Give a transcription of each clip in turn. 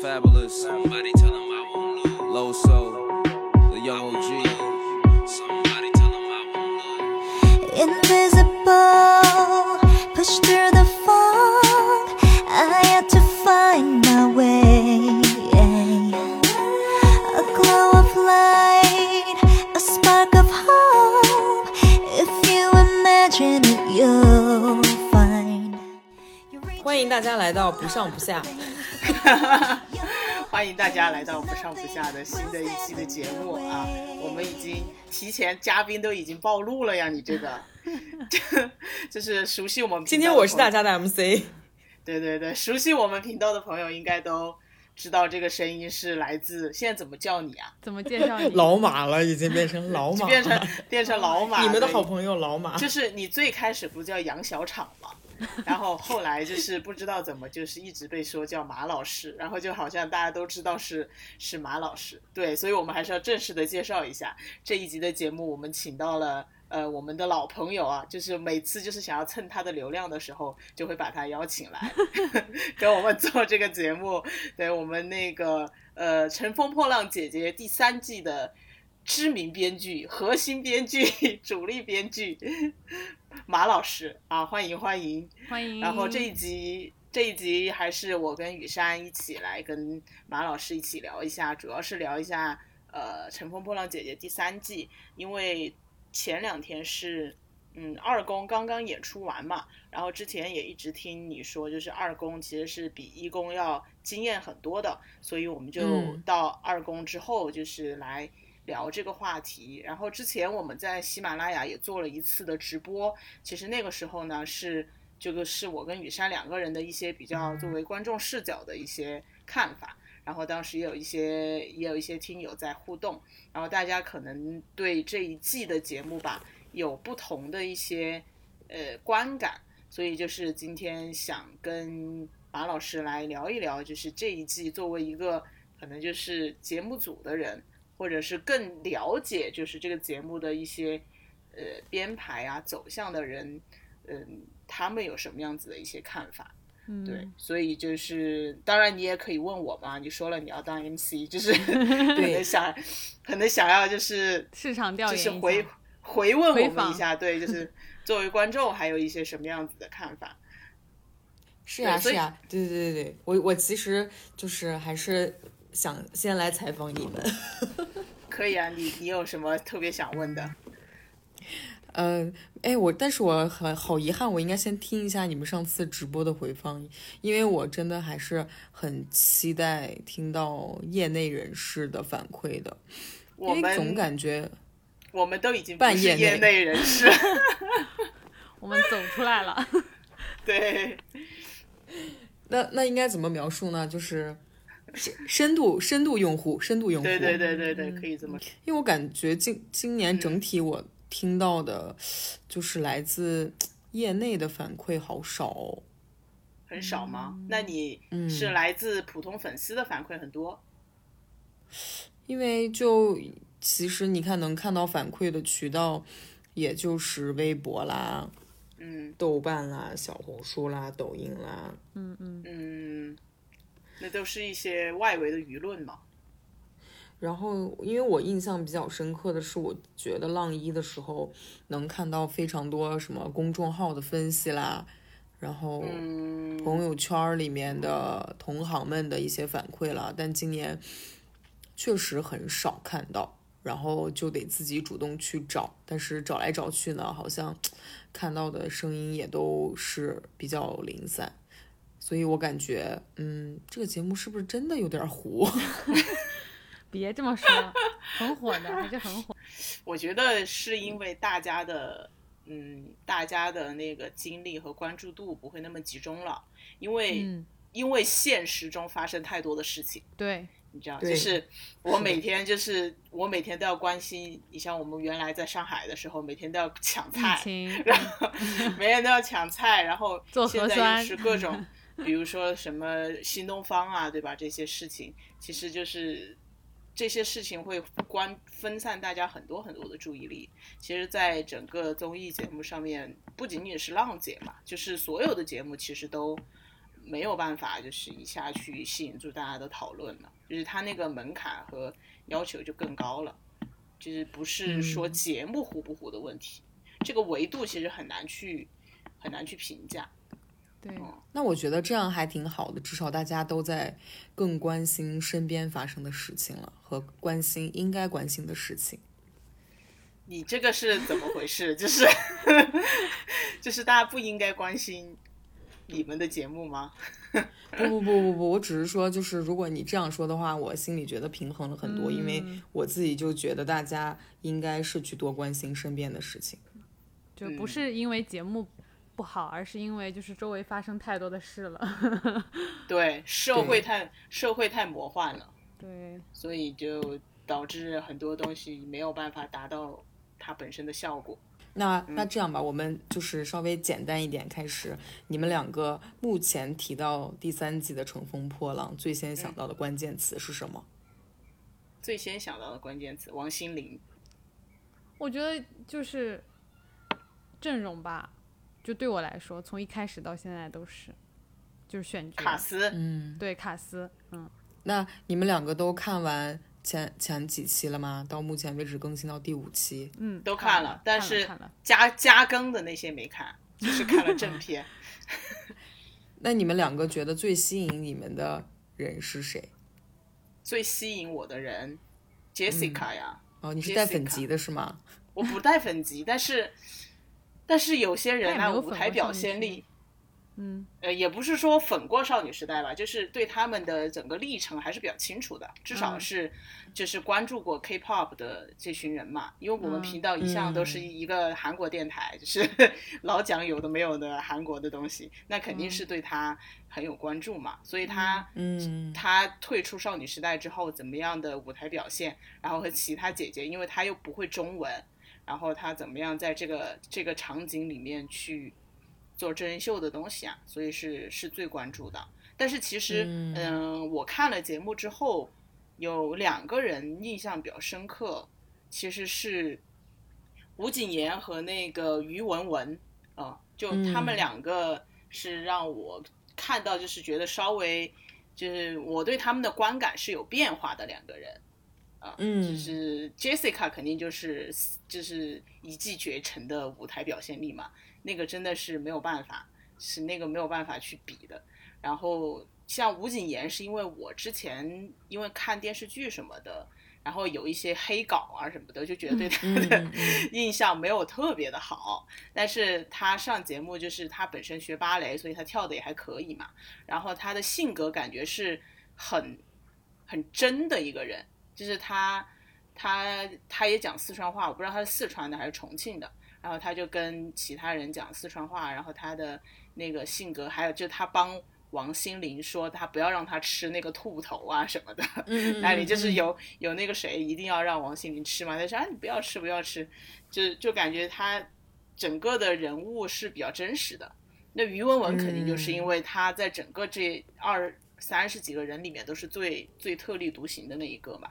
Fabulous. Somebody tell him I won't lose. Low soul, the young OG. Somebody tell him I won't lose. Invisible, pushed through the fog. I had to find my way. A glow of light, a spark of hope. If you imagine it, you'll find. 欢迎大家来到不上不下。 欢迎大家来到不上不下的新的一期的节目啊！我们已经提前嘉宾都已经暴露了呀，你这个，就是熟悉我们频道今天我是大，家的 MC，对对对，熟悉我们频道的朋友应该都知道这个声音是来自，现在怎么叫你啊？怎么介绍你？老马了，已经变成老马，变成变成老马，你们的好朋友老马。就是你最开始不叫杨小厂吗？然后后来就是不知道怎么，就是一直被说叫马老师，然后就好像大家都知道是是马老师，对，所以我们还是要正式的介绍一下这一集的节目，我们请到了。呃，我们的老朋友啊，就是每次就是想要蹭他的流量的时候，就会把他邀请来 跟我们做这个节目。对我们那个呃《乘风破浪姐姐》第三季的知名编剧、核心编剧、主力编剧马老师啊，欢迎欢迎。欢迎。然后这一集这一集还是我跟雨珊一起来跟马老师一起聊一下，主要是聊一下呃《乘风破浪姐姐》第三季，因为前两天是嗯二公刚刚演出完嘛，然后之前也一直听你说，就是二公其实是比一公要惊艳很多的，所以我们就嗯到二公之后就是来。聊这个话题，然后之前我们在喜马拉雅也做了一次的直播，其实那个时候呢是这个是我跟雨珊两个人的一些比较作为观众视角的一些看法，然后当时也有一些也有一些听友在互动，然后大家可能对这一季的节目吧有不同的一些呃观感，所以就是今天想跟马老师来聊一聊，就是这一季作为一个可能就是节目组的人，或者是更了解就是这个节目的一些呃编排啊走向的人，嗯、他们有什么样子的一些看法？嗯，对，所以就是，当然你也可以问我嘛，你说了你要当 MC，就是 可能想，可能想要就是市场调研就是回回问我们一下，对，就是 作为观众还有一些什么样子的看法？是呀对所以是呀，对对对对，我我其实就是还是想先来采访你们。可以啊，你你有什么特别想问的？呃，哎，我但是我很好遗憾，我应该先听一下你们上次直播的回放，因为我真的还是很期待听到业内人士的反馈的，我因为总感觉我们都已经不半业是业内内人士，我们走出来了。对，那那应该怎么描述呢？就是深深度深度用户，深度用户。对对对对对，可以这么说。因为我感觉今今年整体我听到的，就是来自业内的反馈好少哦。很少吗？嗯那你是来自普通粉丝的反馈很多？因为就其实你看能看到反馈的渠道，也就是微博啦、嗯豆瓣啦、小红书啦、抖音啦。嗯嗯嗯，那都是一些外围的舆论嘛。然后，因为我印象比较深刻的是，我觉得浪一的时候能看到非常多什么公众号的分析啦，然后嗯，朋友圈里面的同行们的一些反馈啦，但今年确实很少看到，然后就得自己主动去找，但是找来找去呢，好像看到的声音也都是比较零散，所以我感觉，嗯，这个节目是不是真的有点糊？别这么说，很火的，还是很火。我觉得是因为大家的，嗯，大家的那个精力和关注度不会那么集中了，因为、嗯，因为现实中发生太多的事情。对，你知道，就是我每天就是我每天都要关心，你像我们原来在上海的时候，每天都要抢菜，然后 每天都要抢菜，然后做现在核酸又是各种，比如说什么新东方啊，对吧？这些事情其实就是这些事情会关分散大家很多很多的注意力。其实，在整个综艺节目上面，不仅仅是浪姐嘛，就是所有的节目其实都没有办法就是一下去吸引住大家的讨论了，就是它那个门槛和要求就更高了，就是不是说嗯节目糊不糊的问题，这个维度其实很难去很难去评价。对，那我觉得这样还挺好的，至少大家都在更关心身边发生的事情了，和关心应该关心的事情。你这个是怎么回事？就是就是大家不应该关心你们的节目吗？不不不不不，我只是说，就是如果你这样说的话，我心里觉得平衡了很多，因为我自己就觉得大家应该是去多关心身边的事情。就不是因为节目不好，而是因为就是周围发生太多的事了。对，社会太社会太魔幻了，对，所以就导致很多东西没有办法达到它本身的效果。那那这样吧，我们就是稍微简单一点开始。你们两个目前提到第三季的《乘风破浪》，最先想到的关键词是什么？最先想到的关键词，王心凌。我觉得就是阵容吧，就对我来说，从一开始到现在都是，就是选角。卡斯，嗯，对卡斯，嗯，那你们两个都看完前前几期了吗？到目前为止更新到第五期。嗯，都看看了但是加加更的那些没看，就是看了正片。那你们两个觉得最吸引你们的人是谁？最吸引我的人，Jessica 呀，哦，你是带粉级的是吗？我不带粉级，但是但是有些人呢，舞台表现力，嗯，呃，也不是说粉过少女时代吧，就是对他们的整个历程还是比较清楚的，至少嗯。是就是关注过 K-pop 的这群人嘛。因为我们嗯频道一向都是嗯。一个韩国电台，就是 老讲有的没有的韩国的东西，那肯定是对他很有关注嘛。所以他嗯。他退出少女时代之后怎么样的舞台表现，然后和其他姐姐，因为他又不会中文，然后他怎么样在这个这个场景里面去做真人秀的东西啊，所以是是最关注的。但是其实，嗯嗯、我看了节目之后，有两个人印象比较深刻，其实是吴谨言和那个于文文，啊、就他们嗯两个是让我看到，就是觉得稍微，就是我对他们的观感是有变化的两个人。啊，嗯就是 Jessica 肯定就是就是一骑绝尘的舞台表现力嘛，那个真的是没有办法，是那个没有办法去比的。然后像吴谨言，是因为我之前因为看电视剧什么的，然后有一些黑稿啊什么的，就觉得对他的 印象没有特别的好。但是他上节目就是他本身学芭蕾，所以他跳的也还可以嘛。然后他的性格感觉是很很真的一个人，就是他他他也讲四川话，我不知道他是四川的还是重庆的。然后他就跟其他人讲四川话，然后他的那个性格，还有就他帮王心凌说他不要让他吃那个兔头啊什么的，嗯 那里就是有有那个谁一定要让王心凌吃嘛，他说啊你不要吃不要吃，就就感觉他整个的人物是比较真实的。那于文文肯定就是因为他在整个这二三十几个人里面都是最最特立独行的那一个嘛。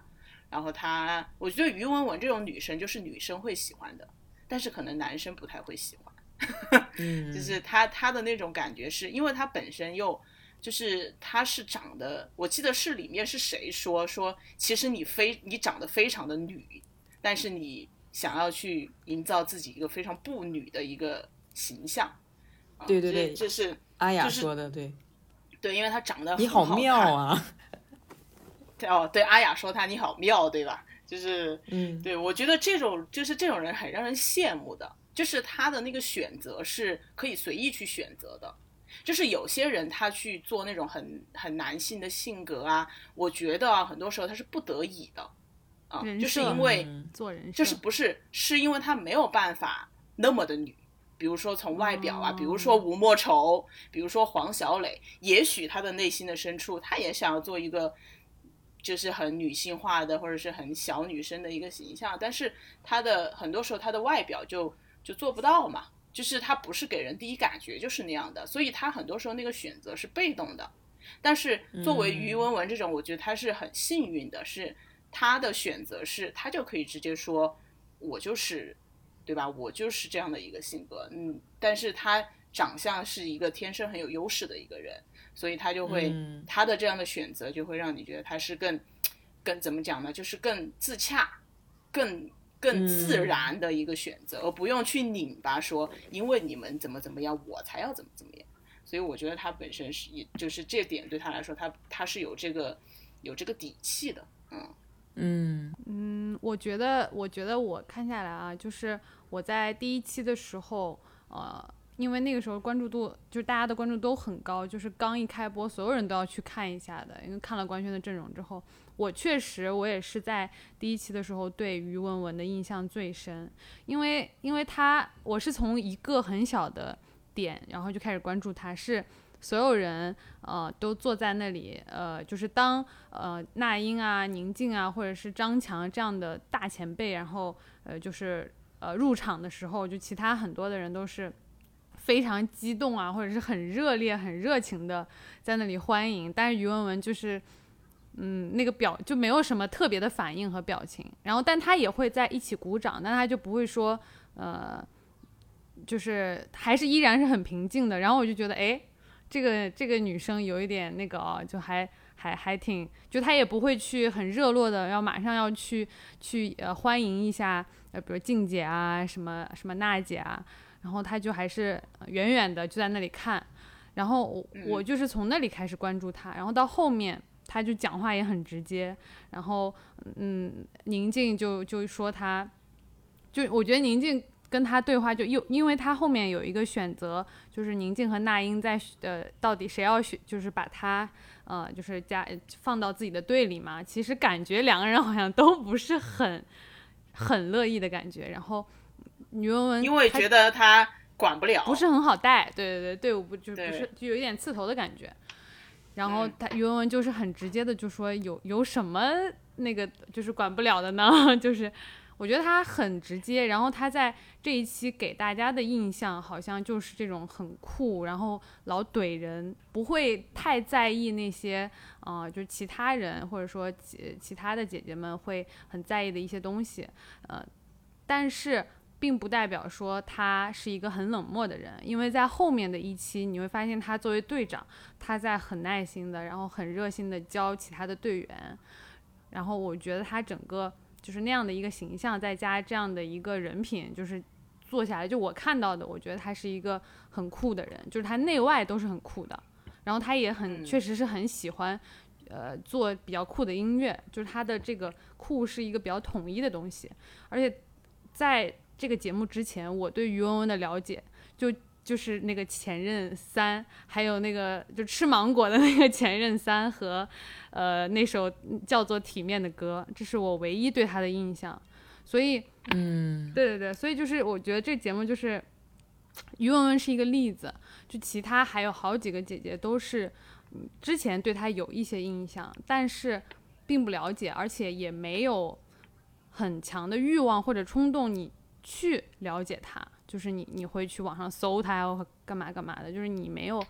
然后她，我觉得于文文这种女生就是女生会喜欢的，但是可能男生不太会喜欢。嗯，就是她她的那种感觉是，因为她本身又就是她是长得，我记得是里面是谁说说，其实你非你长得非常的女，但是你想要去营造自己一个非常不女的一个形象。对对对这是阿雅就是说的对，对，因为她长得你好妙！啊，对哦，对，阿雅说他你好妙，对吧？就是嗯对，我觉得这种就是这种人很让人羡慕的，就是他的那个选择是可以随意去选择的。就是有些人他去做那种很很男性的性格啊，我觉得啊，很多时候他是不得已的啊，就是因为嗯做人就是不是是因为他没有办法那么的女，比如说从外表啊，比如说吴莫愁，比如说黄小磊，也许他的内心的深处，他也想要做一个就是很女性化的或者是很小女生的一个形象，但是她的很多时候她的外表就就做不到嘛，就是她不是给人第一感觉就是那样的，所以她很多时候那个选择是被动的。但是作为于文文这种，我觉得她是很幸运的，是她的选择是她就可以直接说，我就是，对吧？我就是这样的一个性格，嗯，但是她长相是一个天生很有优势的一个人，所以他就会、嗯他的这样的选择就会让你觉得他是更更怎么讲呢？就是更自洽、更更自嗯然的一个选择，而不用去拧巴说因为你们怎么怎么样，我才要怎么怎么样。所以我觉得他本身是，也就是这点对他来说，他他是有这个有这个底气的，嗯嗯嗯，我觉得，我觉得我看下来啊，就是我在第一期的时候，呃，因为那个时候关注度，就是大家的关注都很高，就是刚一开播，所有人都要去看一下的。因为看了官宣的阵容之后，我确实我也是在第一期的时候对于文文的印象最深，因为因为他我是从一个很小的点，然后就开始关注他，是所有人呃都坐在那里，呃，就是当呃那英啊、宁静啊，或者是张强这样的大前辈，然后呃就是呃入场的时候，就其他很多的人都是非常激动啊，或者是很热烈、很热情的在那里欢迎，但是于文文就是。嗯，那个表就没有什么特别的反应和表情，然后但他也会在一起鼓掌，但他就不会说，呃，就是还是依然是很平静的。然后我就觉得，哎，这个这个女生有一点那个哦，就还还还挺，就她也不会去很热络的，要马上要去去呃欢迎一下，呃，比如静姐啊，什么什么娜姐啊，然后他就还是呃远远的就在那里看，然后我我就是从那里开始关注他，然后到后面他就讲话也很直接，然后嗯，宁静就就说他，就我觉得宁静。跟他对话就又，因为他后面有一个选择，就是宁静和那英在呃，到底谁要选，就是把他呃，就是加放到自己的队里嘛。其实感觉两个人好像都不是很很乐意的感觉。然后于文文因为觉得他管不了，不是很好带，对对对，队伍不就不是就有一点刺头的感觉。然后嗯他于文文就是很直接的就说有有什么那个就是管不了的呢？就是我觉得他很直接，然后他在这一期给大家的印象好像就是这种很酷，然后老怼人，不会太在意那些啊、呃就是其他人或者说其其他的姐姐们会很在意的一些东西，呃，但是。并不代表说他是一个很冷漠的人，因为在后面的一期你会发现他作为队长，他在很耐心的，然后很热心的教其他的队员，然后我觉得他整个就是那样的一个形象，再加这样的一个人品，就是做下来，就我看到的，我觉得他是一个很酷的人，就是他内外都是很酷的，然后他也很嗯。确实是很喜欢。呃，做比较酷的音乐，就是他的这个酷是一个比较统一的东西，而且在这个节目之前，我对于文文的了解就就是那个前任三，还有那个就吃芒果的那个前任三和呃那首叫做《体面》的歌，这是我唯一对他的印象。所以，嗯对对对，所以就是我觉得这节目就是于文文是一个例子，就其他还有好几个姐姐都是嗯之前对她有一些印象，但是并不了解，而且也没有很强的欲望或者冲动，你去了解他，就是你你会去网上搜她或干嘛干嘛的，就是你没有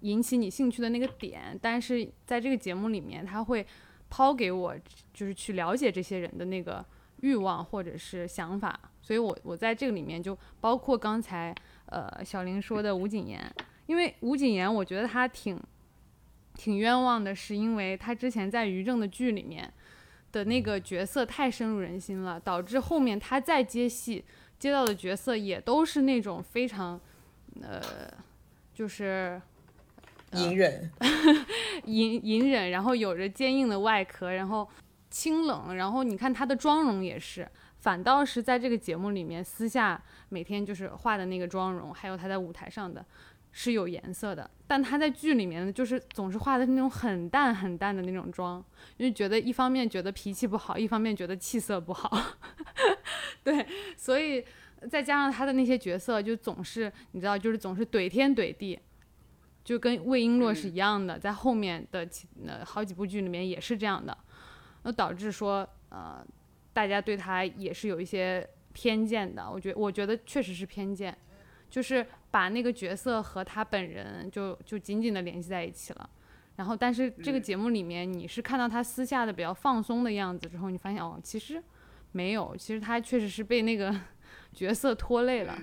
引起你兴趣的那个点，但是在这个节目里面，他会抛给我，就是去了解这些人的那个欲望或者是想法，所以我我在这个里面就包括刚才呃小林说的吴谨言，因为吴谨言我觉得他挺挺冤枉的，是因为他之前在于正的剧里面的那个角色太深入人心了，导致后面他再接戏接到的角色也都是那种非常呃就是。隐忍，隐隐忍，然后有着坚硬的外壳，然后清冷，然后你看他的妆容也是，反倒是在这个节目里面，私下每天就是化的那个妆容，还有他在舞台上的是有颜色的，但他在剧里面呢，就是总是化的是那种很淡很淡的那种妆，因为觉得一方面觉得脾气不好，一方面觉得气色不好，对，所以再加上他的那些角色，就总是你知道，就是总是怼天怼地。就跟魏璎珞是一样的，在后面的好几部剧里面也是这样的，那导致说呃大家对他也是有一些偏见的。我觉我觉得确实是偏见，就是把那个角色和他本人就就紧紧的联系在一起了。然后，但是这个节目里面，你是看到他私下的比较放松的样子之后，你发现哦，其实没有，其实他确实是被那个 角色拖累了。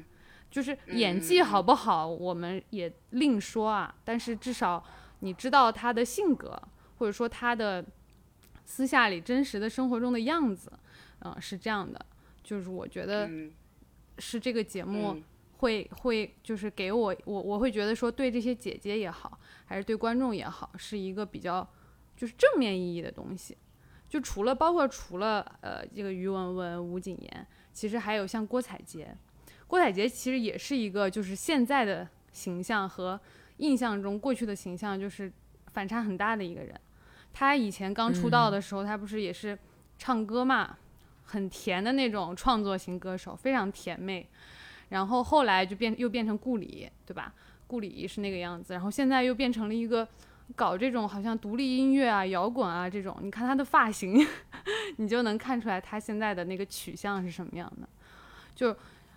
就是演技好不好，我们也另说啊。但是至少你知道他的性格，或者说他的私下里真实的生活中的样子，嗯、是这样的。就是我觉得嗯是这个节目嗯会会就是给我我我会觉得说对这些姐姐也好，还是对观众也好，是一个比较就是正面意义的东西。就除了包括除了呃这个于文文、吴谨言，其实还有像郭采洁，郭采洁其实也是一个就是现在的形象和印象中过去的形象就是反差很大的一个人。她以前刚出道的时候，她不是也是唱歌嘛，很甜的那种创作型歌手，非常甜妹。然后后来就变又变成顾里，对吧？顾里是那个样子，然后现在又变成了一个搞这种好像独立音乐啊、摇滚啊这种。你看她的发型，你就能看出来她现在的那个取向是什么样的。就，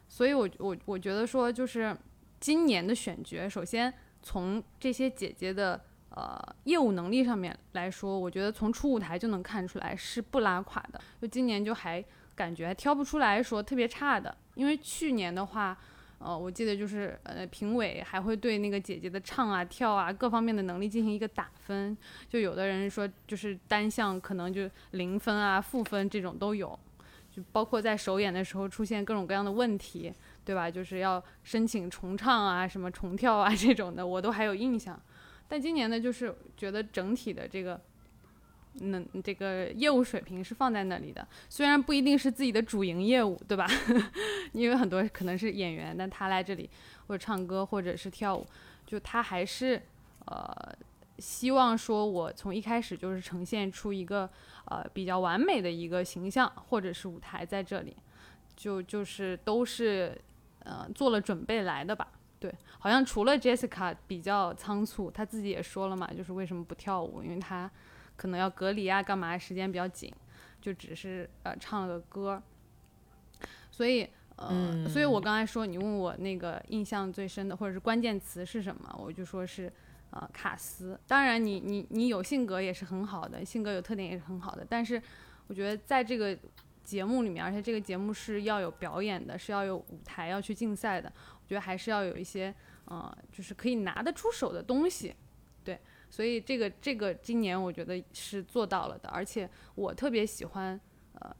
所以我我我觉得说，就是今年的选角，首先从这些姐姐的呃业务能力上面来说，我觉得从初舞台就能看出来是不拉垮的。就今年就还感觉挑不出来说特别差的，因为去年的话。呃，我记得就是呃，评委还会对那个姐姐的唱啊、跳啊各方面的能力进行一个打分，就有的人说就是单项可能就零分啊、负分这种都有，就包括在首演的时候出现各种各样的问题，对吧？就是要申请重唱啊、什么重跳啊这种的，我都还有印象。但今年呢，就是觉得整体的这个，那这个业务水平是放在那里的，虽然不一定是自己的主营业务，对吧？因为很多可能是演员，但他来这里或者唱歌或者是跳舞，就他还是呃希望说我从一开始就是呈现出一个呃比较完美的一个形象或者是舞台在这里，就就是都是呃做了准备来的吧。对，好像除了 Jessica 比较仓促，他自己也说了嘛，就是为什么不跳舞，因为他可能要隔离啊，干嘛时间比较紧，就只是呃唱了个歌。所以呃，所以我刚才说你问我那个印象最深的或者是关键词是什么，我就说是呃卡斯。当然你你你有性格也是很好的，性格有特点也是很好的，但是我觉得在这个节目里面，而且这个节目是要有表演的，是要有舞台要去竞赛的，我觉得还是要有一些呃就是可以拿得出手的东西。对，所以这个这个今年我觉得是做到了的，而且我特别喜欢呃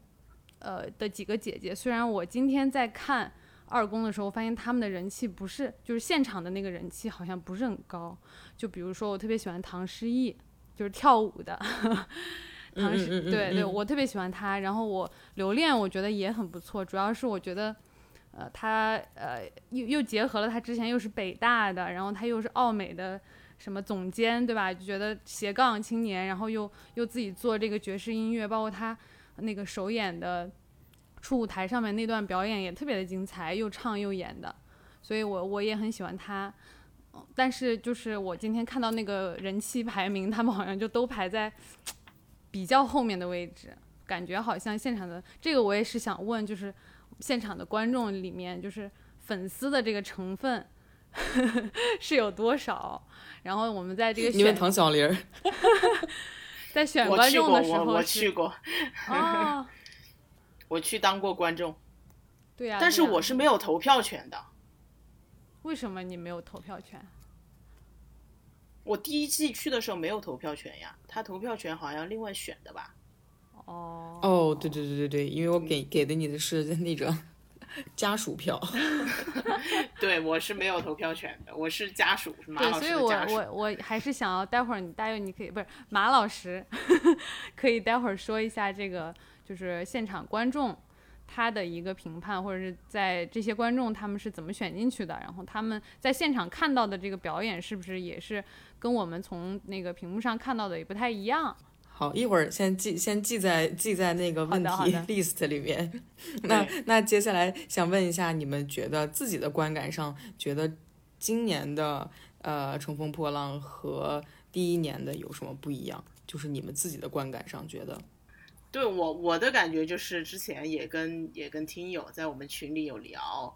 呃的几个姐姐。虽然我今天在看二宫的时候，发现他们的人气不是，就是现场的那个人气好像不是很高。就比如说，我特别喜欢唐诗逸，就是跳舞的。唐诗，嗯嗯嗯对对，嗯我特别喜欢她。然后我留恋，我觉得也很不错。主要是我觉得，呃，她呃又又结合了她之前又是北大的，然后她又是奥美的什么总监，对吧？就觉得斜杠青年，然后又又自己做这个爵士音乐，包括他那个首演的初舞台上面那段表演也特别的精彩，又唱又演的，所以我我也很喜欢他。但是就是我今天看到那个人气排名，他们好像就都排在比较后面的位置，感觉好像现场的这个我也是想问，就是现场的观众里面，就是粉丝的这个成分 是有多少？然后我们在这个你问唐小玲儿，在选我去过，观众的时我我候是去过，哦，我去当过观众，对呀、但是我是没有投票权的。为什么你没有投票权？我第一季去的时候没有投票权呀，他投票权好像另外选的吧？哦哦，对对对对对，因为我给给的你的是那个家属票，对，我是没有投票权的，我是家属，是马对，老所以我师的家属。我我还是想要待会儿你大约你可以不是马老师，可以待会儿说一下这个就是现场观众他的一个评判，或者是在这些观众他们是怎么选进去的，然后他们在现场看到的这个表演是不是也是跟我们从那个屏幕上看到的也不太一样？好，一会儿先记先记在记在那个问题 list 里面。那那接下来想问一下，你们觉得自己的观感上，觉得今年的呃《乘风破浪》和第一年的有什么不一样？就是你们自己的观感上觉得，对我我的感觉就是之前也跟也跟听友在我们群里有聊，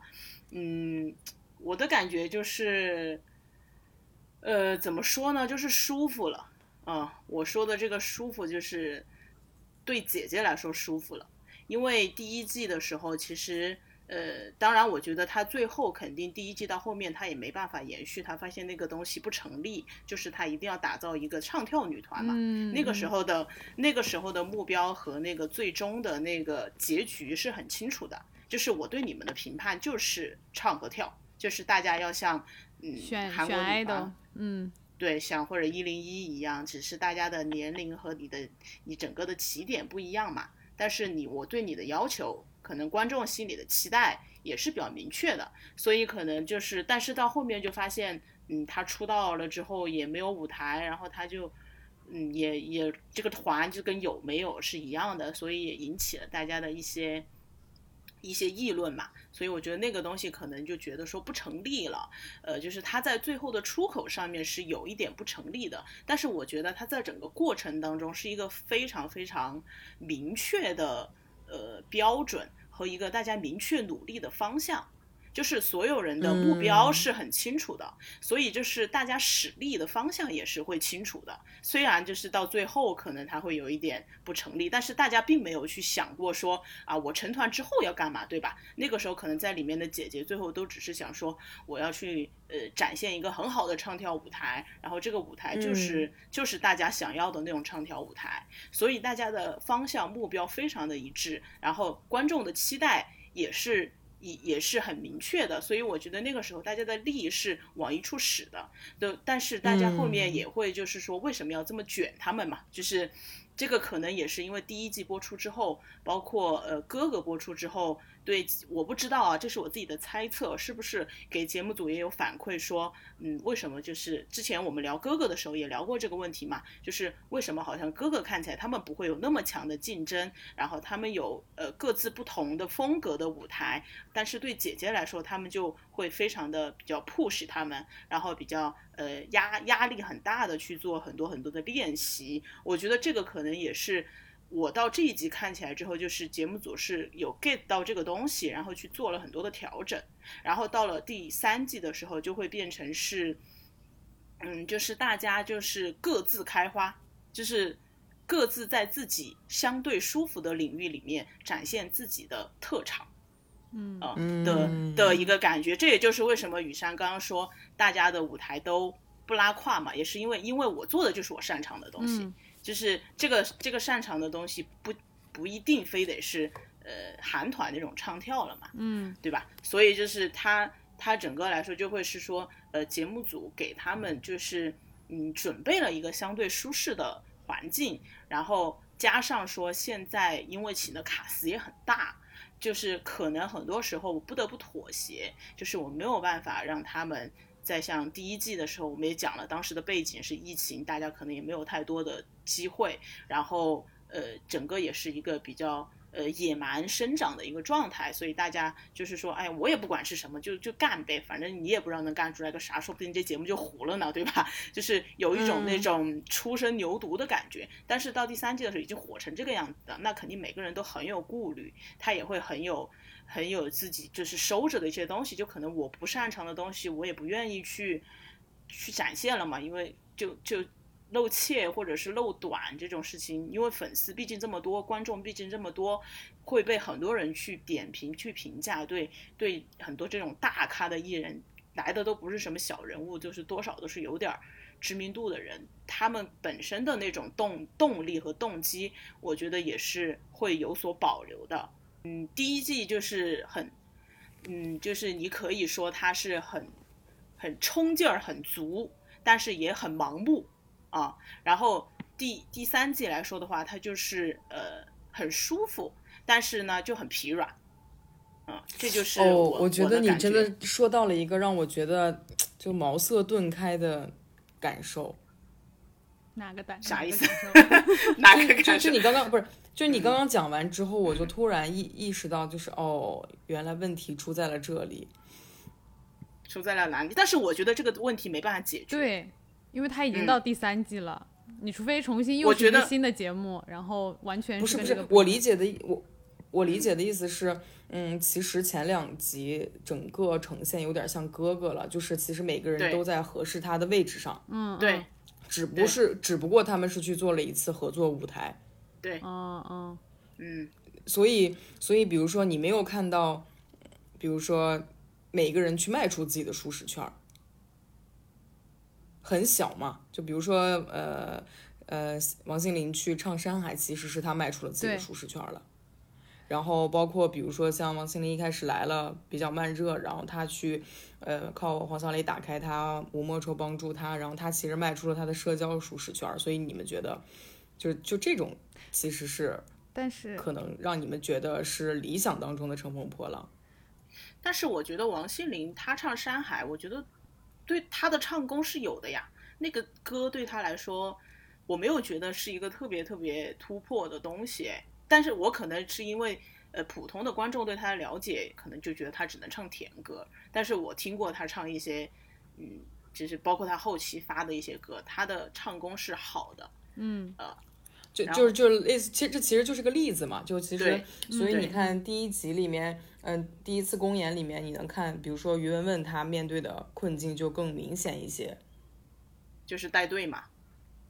嗯，我的感觉就是，呃，怎么说呢，就是舒服了啊、我说的这个舒服就是对姐姐来说舒服了，因为第一季的时候其实呃，当然，我觉得他最后肯定第一季到后面他也没办法延续，他发现那个东西不成立，就是他一定要打造一个唱跳女团嘛。嗯那个时候的那个时候的目标和那个最终的那个结局是很清楚的，就是我对你们的评判就是唱和跳，就是大家要像嗯选韩国选女团嗯对，像或者一零一一样，只是大家的年龄和你的你整个的起点不一样嘛。但是你我对你的要求，可能观众心里的期待也是比较明确的，所以可能就是，但是到后面就发现，嗯，他出道了之后也没有舞台，然后他就，嗯，也也这个团就跟有没有是一样的，所以也引起了大家的一些一些议论嘛。所以我觉得那个东西可能就觉得说不成立了。呃，就是它在最后的出口上面是有一点不成立的，但是我觉得它在整个过程当中是一个非常非常明确的呃标准和一个大家明确努力的方向。就是所有人的目标嗯是很清楚的，所以就是大家使力的方向也是会清楚的。虽然就是到最后可能它会有一点不成立，但是大家并没有去想过说啊，我成团之后要干嘛，对吧？那个时候可能在里面的姐姐最后都只是想说，我要去呃展现一个很好的唱跳舞台，然后这个舞台就是、就是大家想要的那种唱跳舞台，所以大家的方向目标非常的一致，然后观众的期待也是。也也是很明确的，所以我觉得那个时候大家的利益是往一处使的，就，但是大家后面也会就是说为什么要这么卷他们嘛？就是这个可能也是因为第一季播出之后，包括呃哥哥播出之后，对我不知道啊，这是我自己的猜测，是不是给节目组也有反馈说，嗯，为什么就是之前我们聊哥哥的时候也聊过这个问题嘛，就是为什么好像哥哥看起来他们不会有那么强的竞争，然后他们有呃各自不同的风格的舞台，但是对姐姐来说，他们就会非常的比较 push 他们，然后比较呃压压力很大的去做很多很多的练习。我觉得这个可能也是我到这一集看起来之后，就是节目组是有 get 到这个东西，然后去做了很多的调整。然后到了第三季的时候，就会变成是，嗯，就是大家就是各自开花，就是各自在自己相对舒服的领域里面展现自己的特长。嗯呃嗯的的一个感觉，这也就是为什么雨山刚刚说大家的舞台都不拉胯嘛，也是因为因为我做的就是我擅长的东西，嗯就是这个这个擅长的东西不不一定非得是呃韩团那种唱跳了嘛，嗯对吧？所以就是他他整个来说就会是说，呃，节目组给他们就是嗯准备了一个相对舒适的环境，然后加上说现在因为请的卡司也很大，就是可能很多时候我不得不妥协，就是我没有办法让他们。在像第一季的时候，我们也讲了，当时的背景是疫情，大家可能也没有太多的机会，然后呃，整个也是一个比较呃野蛮生长的一个状态，所以大家就是说，哎，我也不管是什么，就就干呗，反正你也不知道能干出来个啥，说不定这节目就糊了呢，对吧？就是有一种那种初生牛犊的感觉。但是到第三季的时候已经火成这个样子了，那肯定每个人都很有顾虑，他也会很有很有自己就是收着的一些东西，就可能我不擅长的东西，我也不愿意去去展现了嘛，因为就就露怯或者是露短这种事情，因为粉丝毕竟这么多，观众毕竟这么多，会被很多人去点评、去评价。对对，很多这种大咖的艺人来的都不是什么小人物，就是多少都是有点儿知名度的人，他们本身的那种动动力和动机，我觉得也是会有所保留的。嗯，第一季就是很，嗯，就是你可以说它是很很冲劲儿很足，但是也很盲目啊。然后第第三季来说的话，它就是呃很舒服，但是呢就很疲软。嗯，这就是哦，我我觉得你感真的说到了一个让我觉得就茅塞顿开的感受。哪个感？啥意思 哪个感受 就感受就你刚刚不是，就你刚刚讲完之后，我就突然意意识到，就是哦，原来问题出在了这里。出在了哪里？但是我觉得这个问题没办法解决。对，因为他已经嗯。到第三季了，你除非重新又我觉得是一个新的节目，然后完全不是不是我理解的我我理解的意思是，嗯，其实前两集整个呈现有点像哥哥了，就是其实每个人都在合适他的位置上，嗯，对。嗯只不是只不过他们是去做了一次合作舞台，对，嗯嗯嗯，所以所以比如说你没有看到，比如说每个人去迈出自己的舒适圈儿，很小嘛，就比如说呃呃，王心凌去唱《山海》，其实是她迈出了自己的舒适圈儿了。然后包括比如说像王心凌一开始来了比较慢热，然后她去呃靠黄小磊打开她，吴莫愁帮助她，然后她其实迈出了她的社交舒适圈儿。所以你们觉得，就就这种其实是但是可能让你们觉得是理想当中的乘风破浪。但是我觉得王心凌她唱《山海》，我觉得对她的唱功是有的呀。那个歌对她来说，我没有觉得是一个特别特别突破的东西。哎但是我可能是因为呃普通的观众对她的了解，可能就觉得她只能唱甜歌。但是我听过她唱一些，嗯，就是包括她后期发的一些歌，她的唱功是好的。嗯，就就是就是类似，其实这其实就是个例子嘛。就其实，所以你看第一集里面，嗯、第一次公演里面，你能看，比如说于文文她面对的困境就更明显一些，就是带队嘛。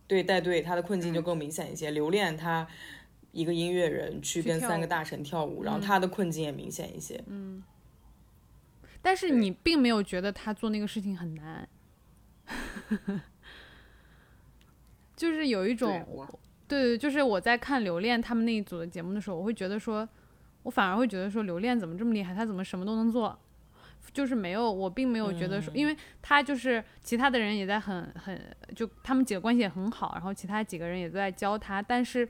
对带队她的困境就嗯更明显一些。刘恋她一个音乐人去跟三个大神跳舞，然后她的困境也明显一些。嗯但是你并没有觉得他做那个事情很难，就是有一种我对对，就是我在看刘恋他们那一组的节目的时候，我会觉得说，我反而会觉得说刘恋怎么这么厉害，他怎么什么都能做，就是没有我并没有觉得说，因为他就是其他的人也在很很就他们几个关系也很好，然后其他几个人也都在教他，但是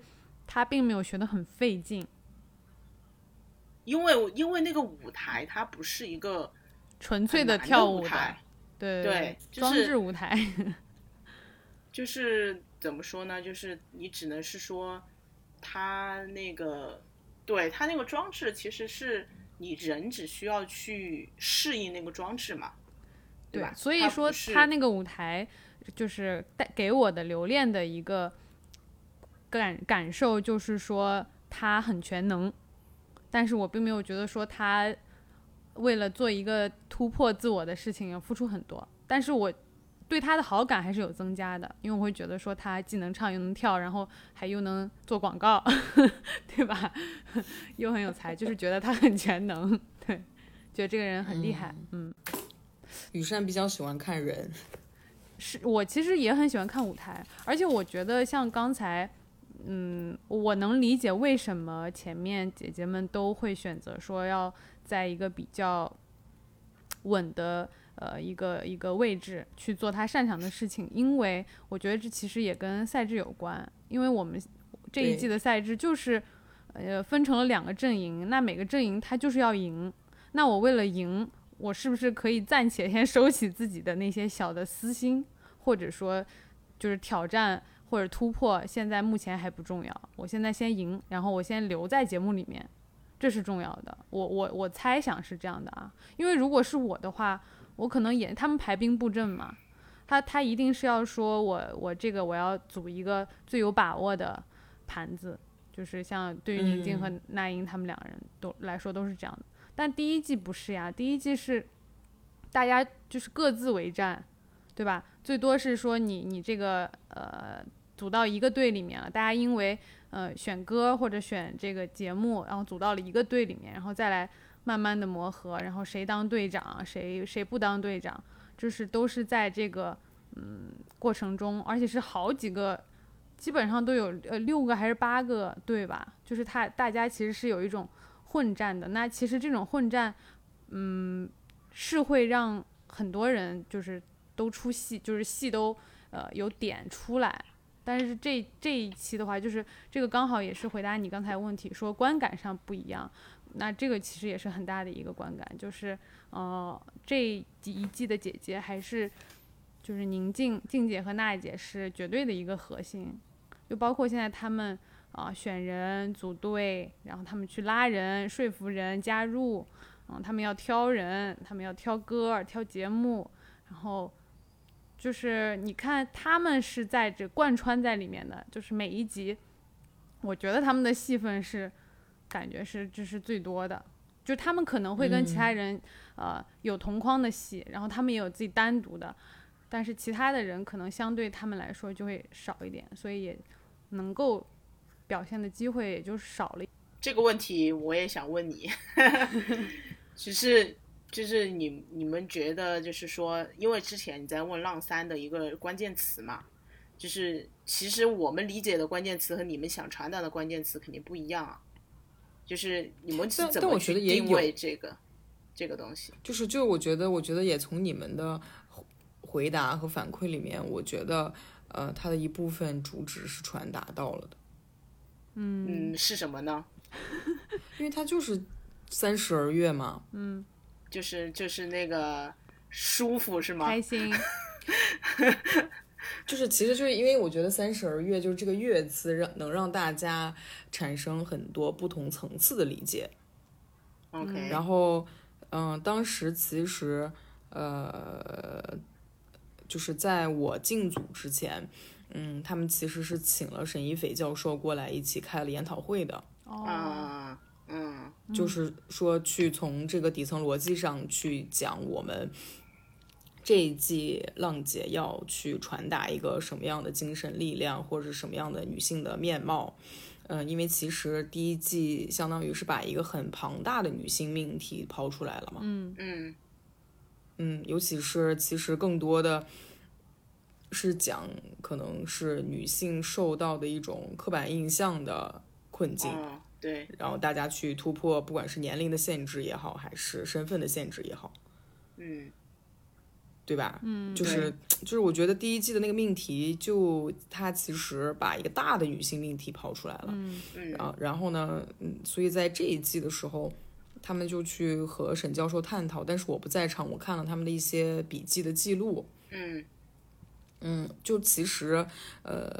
他并没有学得很费劲，因为因为那个舞台它不是一个纯粹的跳舞台，对对就装置舞台，就是怎么说呢？就是你只能是说，它那个，对它那个装置其实是你人只需要去适应那个装置嘛，对吧？所以说他那个舞台就是带给我的留恋的一个感感受，就是说他很全能，但是我并没有觉得说他为了做一个突破自我的事情要付出很多，但是我对他的好感还是有增加的，因为我会觉得说他既能唱又能跳，然后还又能做广告，对吧？又很有才，就是觉得他很全能，对，觉得这个人很厉害，嗯雨山比较喜欢看人，是我其实也很喜欢看舞台，而且我觉得像刚才，嗯，我能理解为什么前面姐姐们都会选择说要在一个比较稳的呃一个一个位置去做他擅长的事情，因为我觉得这其实也跟赛制有关，因为我们这一季的赛制就是呃分成了两个阵营，那每个阵营他就是要赢，那我为了赢。我是不是可以暂且先收起自己的那些小的私心，或者说就是挑战或者突破，现在目前还不重要。我现在先赢，然后我先留在节目里面，这是重要的。我我我猜想是这样的啊，因为如果是我的话，我可能也他们排兵布阵嘛，他他一定是要说我我这个我要组一个最有把握的盘子，就是像对于宁静和那英他们两个人都来说都是这样的。但第一季不是呀，第一季是大家就是各自为战，对吧？最多是说你你这个呃组到一个队里面了，大家因为呃选歌或者选这个节目，然后组到了一个队里面，然后再来慢慢的磨合，然后谁当队长，谁谁不当队长，就是都是在这个嗯过程中，而且是好几个。基本上都有呃六个还是八个队吧，就是他大家其实是有一种混战的。那其实这种混战，嗯，是会让很多人就是都出戏，就是戏都呃有点出来。但是这这一期的话，就是这个刚好也是回答你刚才问题，说观感上不一样。那这个其实也是很大的一个观感，就是呃这一季的姐姐还是就是宁静静姐和娜姐是绝对的一个核心，就包括现在他们啊、选人组队，然后他们去拉人、说服人加入，嗯，他们要挑人，他们要挑歌、挑节目，然后就是你看他们是在这贯穿在里面的，就是每一集，我觉得他们的戏份是感觉是这是最多的。就他们可能会跟其他人，呃，有同框的戏，然后他们也有自己单独的，但是其他的人可能相对他们来说就会少一点，所以也能够表现的机会也就少了。这个问题我也想问你，只是就是你你们觉得就是说，因为之前你在问浪三的一个关键词嘛，就是其实我们理解的关键词和你们想传达的关键词肯定不一样啊。就是你们是但但我怎么去定觉得也有位这个这个东西？就是就我觉得，我觉得也从你们的回答和反馈里面，我觉得呃，它的一部分主旨是传达到了的，嗯，是什么呢？因为它就是三十而月嘛，嗯就是就是那个舒服是吗？开心，就是其实就是因为我觉得三十而悦就是这个“悦”字让能让大家产生很多不同层次的理解，OK，然后嗯、当时其实呃，就是在我进组之前。嗯，他们其实是请了沈一斐教授过来一起开了研讨会的，哦，啊，嗯就是说去从这个底层逻辑上去讲我们这一季浪姐要去传达一个什么样的精神力量，或者是什么样的女性的面貌。嗯、因为其实第一季相当于是把一个很庞大的女性命题抛出来了嘛，嗯。嗯，尤其是其实更多的是讲可能是女性受到的一种刻板印象的困境，哦，对，然后大家去突破，不管是年龄的限制也好，还是身份的限制也好，嗯对吧？嗯，就是就是，我觉得第一季的那个命题就，它其实把一个大的女性命题抛出来了，嗯嗯然后然后呢，嗯，所以在这一季的时候，他们就去和沈教授探讨，但是我不在场，我看了他们的一些笔记的记录，嗯嗯，就其实呃。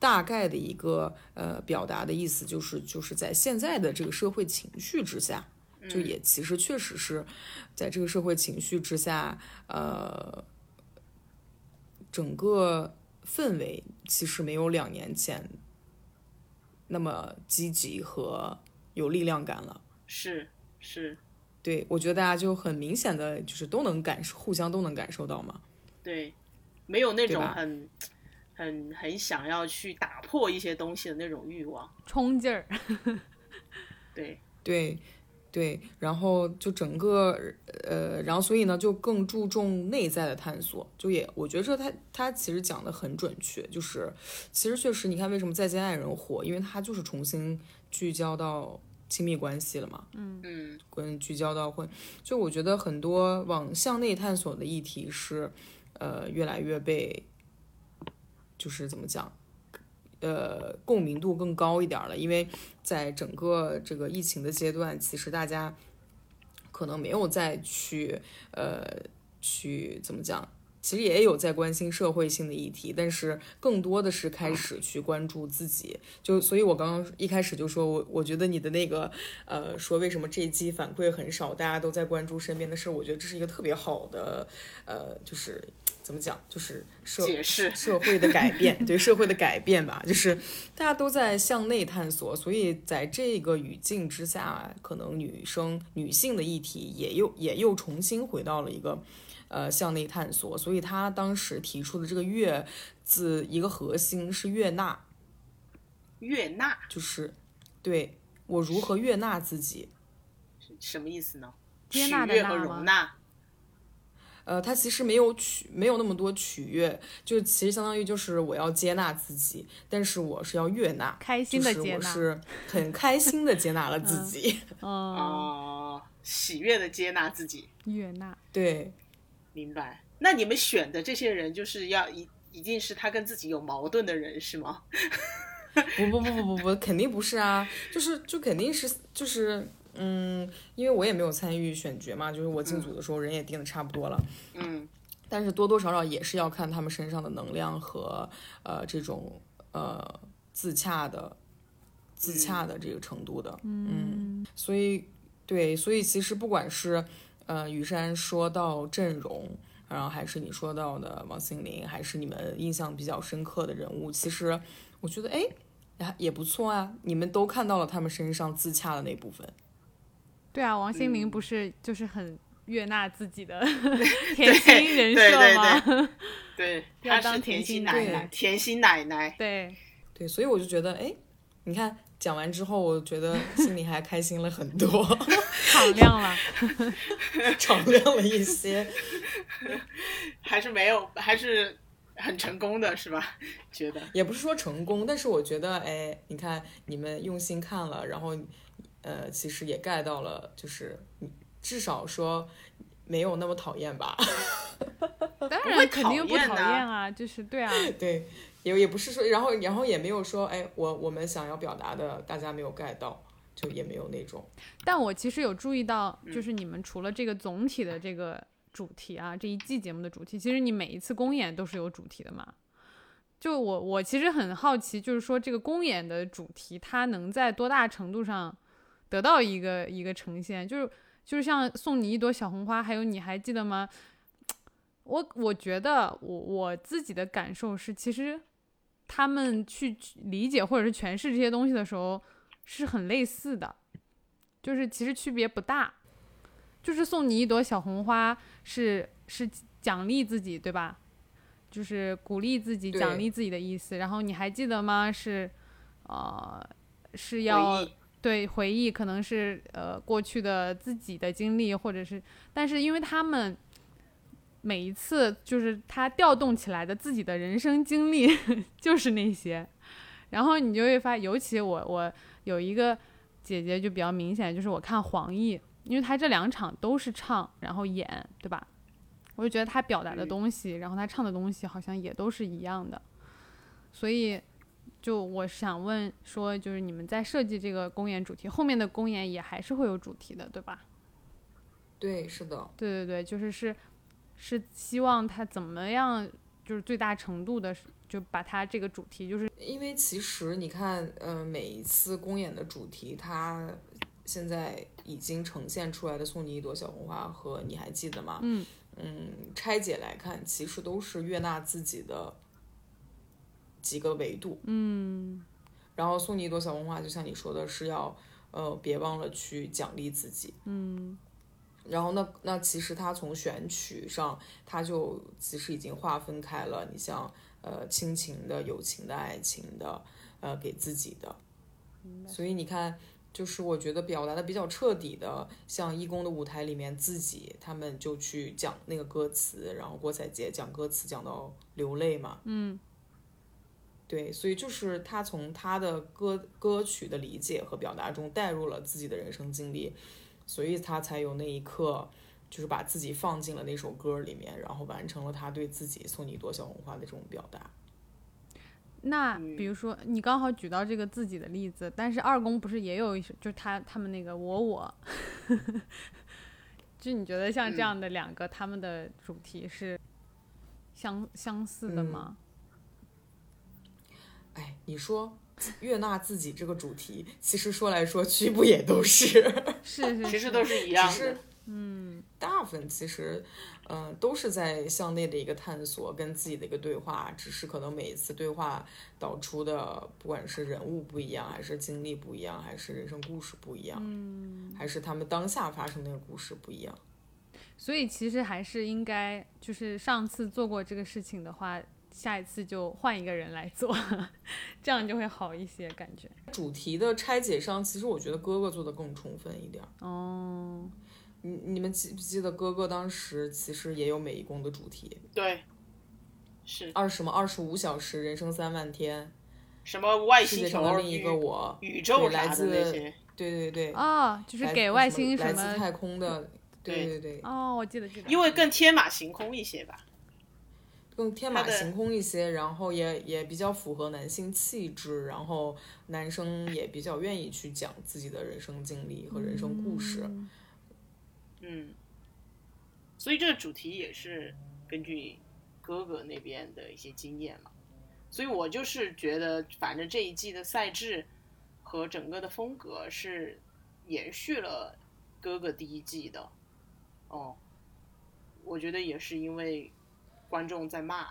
大概的一个呃表达的意思就是，就是在现在的这个社会情绪之下，就也其实确实是在这个社会情绪之下，呃，整个氛围其实没有两年前那么积极和有力量感了。是是，对，我觉得大家就很明显的就是都能感受，互相都能感受到嘛。对，没有那种很很很想要去打破一些东西的那种欲望。冲劲儿，对，对，对，然后就整个呃，然后所以呢，就更注重内在的探索，就也我觉得这他他其实讲的很准确，就是其实确实你看为什么再见爱人火，因为他就是重新聚焦到亲密关系了嘛，嗯嗯跟聚焦到婚，就我觉得很多往向内探索的议题是呃越来越被就是怎么讲。呃，共鸣度更高一点了，因为在整个这个疫情的阶段，其实大家可能没有再去呃去怎么讲，其实也有在关心社会性的议题，但是更多的是开始去关注自己。就所以，我刚刚一开始就说我我觉得你的那个呃说为什么这一季反馈很少，大家都在关注身边的事，我觉得这是一个特别好的呃就是。怎么讲？就是社解释社会的改变，对社会的改变吧，就是大家都在向内探索，所以在这个语境之下，可能女生女性的议题也又也又重新回到了一个呃向内探索，所以他当时提出的这个“悦”字一个核心是悦纳，悦纳就是对我如何悦纳自己。什么意思呢？接纳的和纳吗容纳。呃，它其实没有取没有那么多取悦，就其实相当于就是我要接纳自己，但是我是要悦纳，开心的就是接纳我是很开心的接纳了自己。嗯，哦，喜悦的接纳自己，悦纳，对，明白。那你们选的这些人，就是要一一定是他跟自己有矛盾的人，是吗？不不不不不不，肯定不是啊，就是就肯定是就是嗯，因为我也没有参与选角嘛，就是我进组的时候人也定的差不多了，嗯。但是多多少少也是要看他们身上的能量和呃这种呃自洽的自洽的这个程度的，嗯，所以对，所以其实不管是呃雨山说到阵容。然后还是你说到的王心凌，还是你们印象比较深刻的人物，其实我觉得哎，也也不错啊。你们都看到了他们身上自洽的那部分，对啊，王心嗯凌不是就是很悦纳自己的 甜心人设吗？对，要她是甜当甜心心奶奶，甜心奶奶。对，对，所以我就觉得，哎，你看讲完之后，我觉得 心里还开心了很多，敞亮了。敞亮了一些。还是没有，还是很成功的，是吧？觉得也不是说成功，但是我觉得，哎，你看你们用心看了，然后，呃，其实也 get 到了，就是至少说没有那么讨厌吧。当然肯定不讨厌啊，就是对啊，对，也也不是说，然后然后也没有说，哎，我我们想要表达的大家没有 get 到，就也没有那种。但我其实有注意到，就是你们除了这个总体的这个主题啊，这一季节目的主题，其实你每一次公演都是有主题的嘛。就我我其实很好奇，就是说这个公演的主题，它能在多大程度上得到一个一个呈现？就是就是像送你一朵小红花，还有你还记得吗？我我觉得我我自己的感受是，其实他们去理解或者是诠释这些东西的时候是很类似的，就是其实区别不大。就是送你一朵小红花是是奖励自己，对吧？就是鼓励自己、奖励自己的意思。然后你还记得吗？是呃是要对回忆，可能是呃过去的自己的经历，或者是，但是因为他们每一次就是他调动起来的自己的人生经历 就是那些，然后你就会发，尤其我我有一个姐姐就比较明显，就是我看黄奕，因为她这两场都是唱然后演，对吧？我就觉得她表达的嗯东西，然后她唱的东西好像也都是一样的，所以就我想问说，就是你们在设计这个公演主题，后面的公演也还是会有主题的，对吧？对，是的，对对对，就是是是希望他怎么样，就是最大程度的，就把他这个主题，就是因为其实你看，呃，每一次公演的主题，它现在已经呈现出来的“送你一朵小红花”和你还记得吗？嗯嗯，拆解来看，其实都是悦纳自己的几个维度。嗯然后送你一朵小红花，就像你说的是要，呃，别忘了去奖励自己。嗯然后那那其实它从选曲上，它就其实已经划分开了。你像呃亲情的、友情的、爱情的，呃给自己的。所以你看，就是我觉得表达的比较彻底的，像义工的舞台里面，自己他们就去讲那个歌词，然后郭采洁讲歌词讲到流泪嘛。嗯对，所以就是他从他的歌歌曲的理解和表达中带入了自己的人生经历，所以他才有那一刻，就是把自己放进了那首歌里面，然后完成了他对自己送你一朵小红花的这种表达。那嗯比如说你刚好举到这个自己的例子，但是二宫不是也有一首，就是他他们那个我我，就你觉得像这嗯样的两个，他们的主题是相相似的嗯吗？哎，你说悦纳自己这个主题，其实说来说去不也都是？是是，其实都是一样只是的。嗯大部分其实，嗯、都是在向内的一个探索，跟自己的一个对话。只是可能每一次对话导出的，不管是人物不一样，还是经历不一样，还是人生故事不一样，嗯，还是他们当下发生的那个故事不一样。所以其实还是应该，就是上次做过这个事情的话，下一次就换一个人来做，这样就会好一些感觉。主题的拆解上，其实我觉得哥哥做的更充分一点儿。哦，你你们记不记得哥哥当时其实也有美一工的主题，对，是二什么二十五小时，人生三万天，什么外星球上的另一个我，宇宙来自些，对对对，哦，就是给外星什来自太？空的，对对对对，哦，我记得记得。因为更天马行空一些吧。更天马行空一些，然后也也比较符合男性气质，然后男生也比较愿意去讲自己的人生经历和人生故事。嗯。嗯，所以这个主题也是根据哥哥那边的一些经验嘛，所以我就是觉得，反正这一季的赛制和整个的风格是延续了哥哥第一季的，哦，我觉得也是因为观众在骂，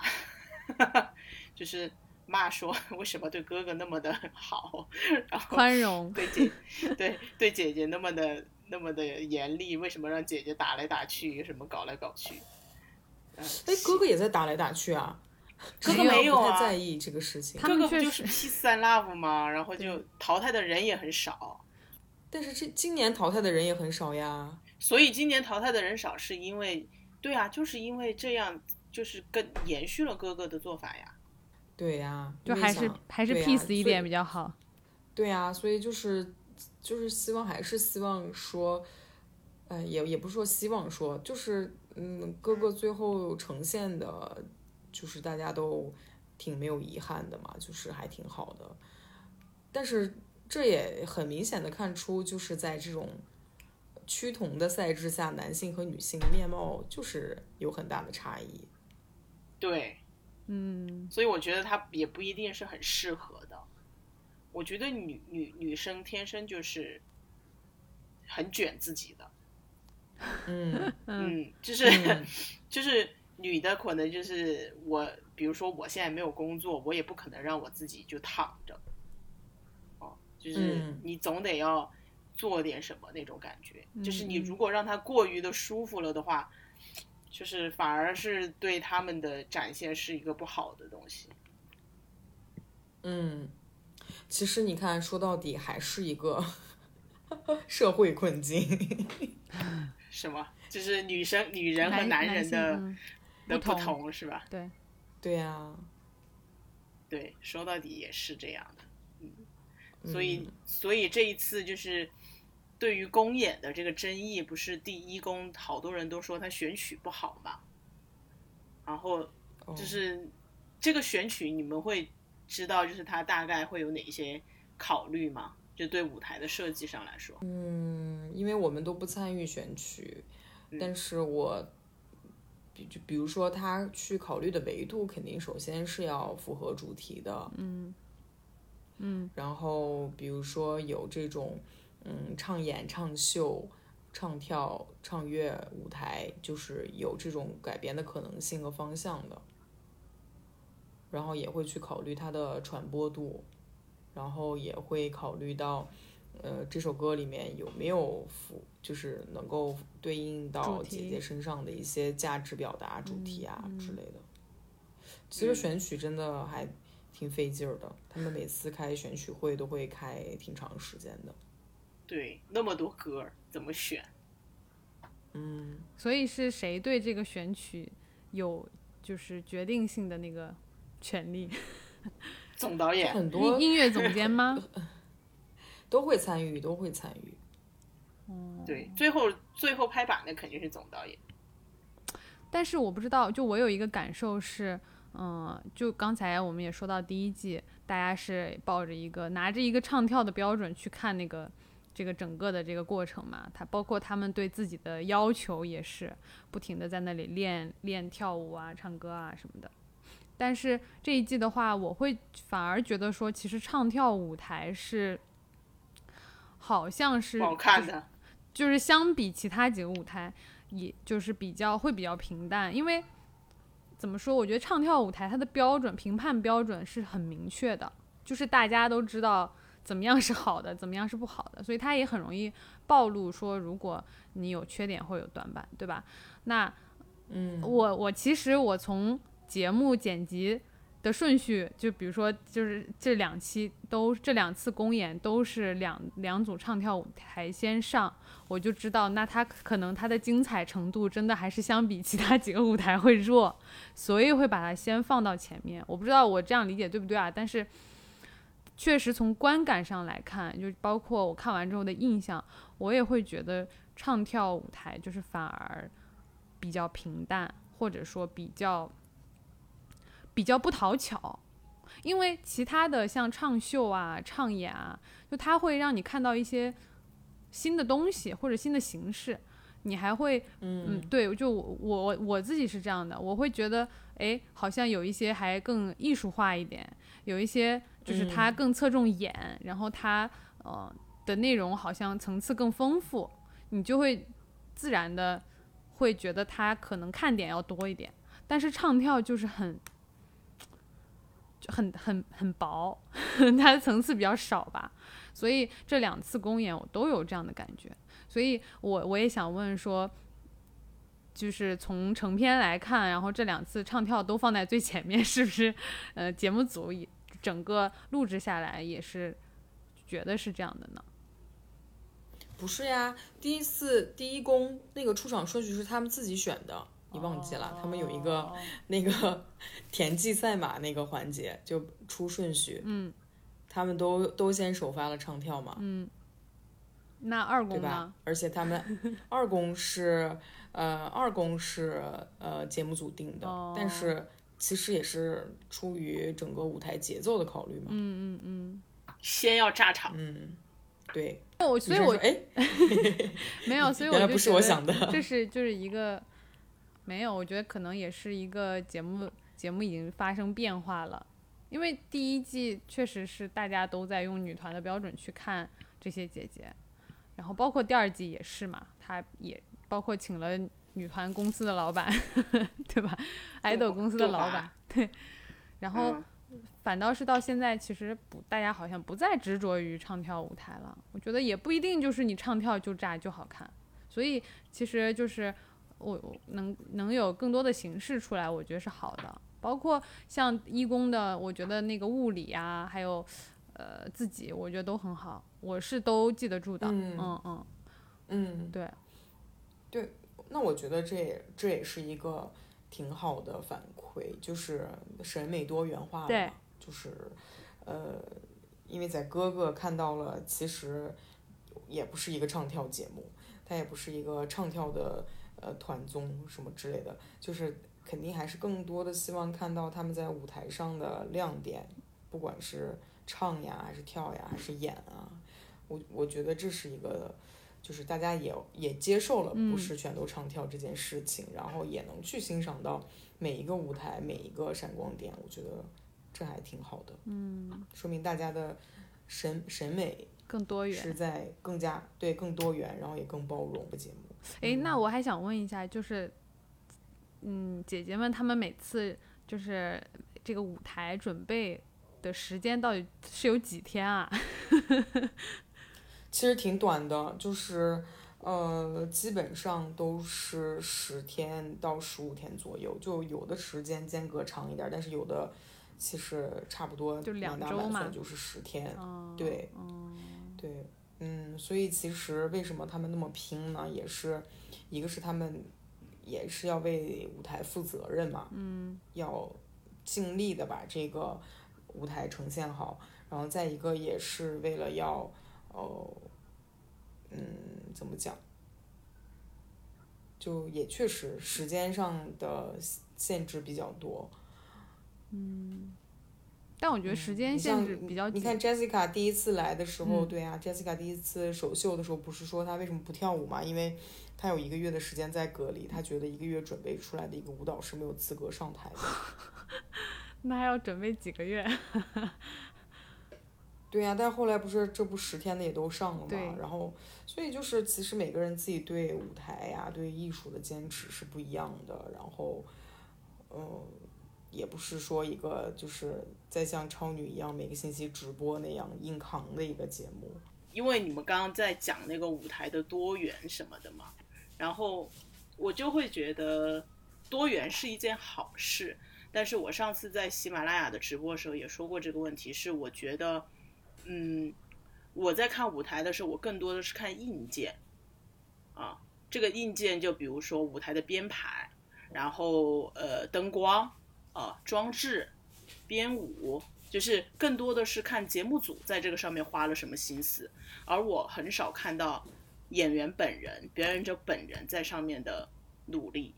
就是骂说为什么对哥哥那么的好，然后宽容，对姐对对姐姐那么的那么的严厉，为什么让姐姐打来打去，什么搞来搞去？嗯哎，哥哥也在打来打去啊，哥哥没有啊在意这个事情他。哥哥不就是 peace and love 吗？然后就淘汰的人也很少。但是这今年淘汰的人也很少呀。所以今年淘汰的人少，是因为，对啊，就是因为这样，就是跟延续了哥哥的做法呀。对呀，就还是还是 peace 一点比较好。对呀，所以就是就是希望还是希望说，呃，也也不是说希望说，就是嗯，哥哥最后呈现的，就是大家都挺没有遗憾的嘛，就是还挺好的。但是这也很明显的看出，就是在这种趋同的赛制下，男性和女性面貌就是有很大的差异。对，嗯，所以我觉得他也不一定是很适合的。我觉得女女女生天生就是很卷自己的 嗯。嗯，就是、嗯。就是女的可能就是我，比如说我现在没有工作，我也不可能让我自己就躺着，哦，就是嗯。你总得要做点什么那种感觉。就是你嗯。如果让他过于的舒服了的话，就是反而是对他们的展现是一个不好的东西。嗯，其实你看，说到底还是一个 社会困境。什么？就是女生、女人和男男人的的不同是吧？对，对呀、对，说到底也是这样的。嗯，所以所以这一次就是对于公演的这个争议，不是第一公好多人都说他选曲不好嘛，然后哦就是这个选曲，你们会知道就是他大概会有哪些考虑吗？就对舞台的设计上来说，嗯，因为我们都不参与选曲，但是我比就比如说他去考虑的维度，肯定首先是要符合主题的，嗯。嗯。然后比如说有这种嗯唱演、唱秀、唱跳、唱乐舞台，就是有这种改编的可能性和方向的。然后也会去考虑它的传播度，然后也会考虑到，呃，这首歌里面有没有符，就是能够对应到姐姐身上的一些价值表达、主题啊嗯之类的。其实选曲真的还挺费劲儿的，他们每次开选曲会都会开挺长时间的。对，那么多歌怎么选？嗯，所以是谁对这个选曲有就是决定性的那个权利？总导演很多音音乐总监吗？都会参与，都会参与。对，最后最后拍板的肯定是总导演。但是我不知道，就我有一个感受是，嗯、就刚才我们也说到第一季，大家是抱着一个拿着一个唱跳的标准去看那个这个整个的这个过程嘛，他包括他们对自己的要求也是不停的在那里练练跳舞啊、唱歌啊什么的。但是这一季的话，我会反而觉得说，其实唱跳舞台是好像是好看的，就是相比其他几个舞台，也就是比较会比较平淡，因为怎么说？我觉得唱跳舞台它的标准评判标准是很明确的，就是大家都知道怎么样是好的，怎么样是不好的，所以它也很容易暴露说，如果你有缺点或有短板，对吧？那嗯，我我其实我从节目剪辑的顺序，就比如说就是这两期都这两次公演都是两两组唱跳舞台先上，我就知道那它可能它的精彩程度真的还是相比其他几个舞台会弱，所以会把它先放到前面。我不知道我这样理解对不对啊？但是确实从观感上来看，就包括我看完之后的印象，我也会觉得唱跳舞台就是反而比较平淡，或者说比较比较不讨巧。因为其他的像唱秀啊、唱演啊，就它会让你看到一些新的东西或者新的形式，你还会嗯，对，就我我我自己是这样的，我会觉得，哎，好像有一些还更艺术化一点，有一些就是它更侧重演，然后它呃的内容好像层次更丰富，你就会自然的会觉得它可能看点要多一点。但是唱跳就是很就很很很薄，它的层次比较少吧，所以这两次公演我都有这样的感觉。所以我我也想问说，就是从成片来看，然后这两次唱跳都放在最前面，是不是？呃，节目组也整个录制下来也是觉得是这样的呢？不是呀，第一次第一宫那个出场顺序是他们自己选的，你忘记了？他们有一个哦那个 田忌赛马那个环节，就出顺序，嗯他们都都先首发了唱跳嘛，嗯，那二对吧宫呢？？而且他们二宫是呃二宫是呃节目组定的，哦但是其实也是出于整个舞台节奏的考虑嘛，嗯嗯嗯。先要炸场，嗯，对，那我所以我哎 没有，所以我原来不是我想的这是就是一个没有，我觉得可能也是一个节目节目已经发生变化了，因为第一季确实是大家都在用女团的标准去看这些姐姐，然后包括第二季也是嘛，她也包括请了女团公司的老板，对吧？爱豆公司的老板，对，然后。嗯反倒是到现在，其实不，大家好像不再执着于唱跳舞台了。我觉得也不一定就是你唱跳就炸就好看，所以其实就是我我能能有更多的形式出来，我觉得是好的。包括像一公的，我觉得那个物理啊，还有呃自己，我觉得都很好，我是都记得住的。嗯嗯嗯，对，对，那我觉得这也这也是一个挺好的反馈，就是审美多元化嘛，就是呃，因为在哥哥看到了，其实也不是一个唱跳节目，它也不是一个唱跳的呃团综什么之类的，就是肯定还是更多的希望看到他们在舞台上的亮点，不管是唱呀，还是跳呀，还是演啊，我我觉得这是一个。就是大家也也接受了嗯不是全都唱跳这件事情，然后也能去欣赏到每一个舞台每一个闪光点，我觉得这还挺好的。嗯，说明大家的审审美更多元。是在更加对更多元，然后也更包容的节目。诶，那我还想问一下，就是，嗯，姐姐们她们每次就是这个舞台准备的时间到底是有几天啊？其实挺短的，就是呃，基本上都是十天到十五天左右，就有的时间间隔长一点，但是有的其实差不多就两满打周嘛满算就是十天。嗯，对，嗯对，嗯，所以其实为什么他们那么拼呢？也是一个是他们也是要为舞台负责任嘛，嗯，要尽力的把这个舞台呈现好，然后再一个也是为了要，呃，嗯，怎么讲？就也确实时间上的限制比较多，嗯但我觉得时间限制比较紧。你看 Jessica 第一次来的时候，嗯对啊，Jessica 第一次首秀的时候，不是说她为什么不跳舞嘛？因为她有一个月的时间在隔离，她觉得一个月准备出来的一个舞蹈是没有资格上台的。那还要准备几个月？对呀、但后来不是这不十天的也都上了嘛，然后所以就是其实每个人自己对舞台呀、对艺术的坚持是不一样的，然后，嗯，也不是说一个就是在像超女一样每个星期直播那样硬扛的一个节目。因为你们刚刚在讲那个舞台的多元什么的嘛，然后我就会觉得多元是一件好事。但是我上次在喜马拉雅的直播的时候也说过这个问题，是我觉得，嗯，我在看舞台的时候，我更多的是看硬件，啊，这个硬件就比如说舞台的编排，然后呃灯光，啊装置，编舞，就是更多的是看节目组在这个上面花了什么心思，而我很少看到演员本人、表演者本人在上面的努力。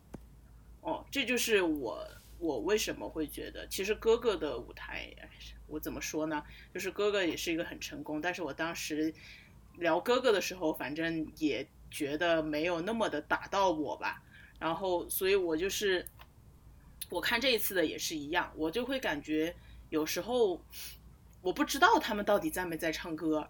哦，这就是我我为什么会觉得，其实哥哥的舞台，我怎么说呢？就是哥哥也是一个很成功，但是我当时聊哥哥的时候，反正也觉得没有那么的打到我吧。然后，所以我就是我看这一次的也是一样，我就会感觉有时候我不知道他们到底在没在唱歌。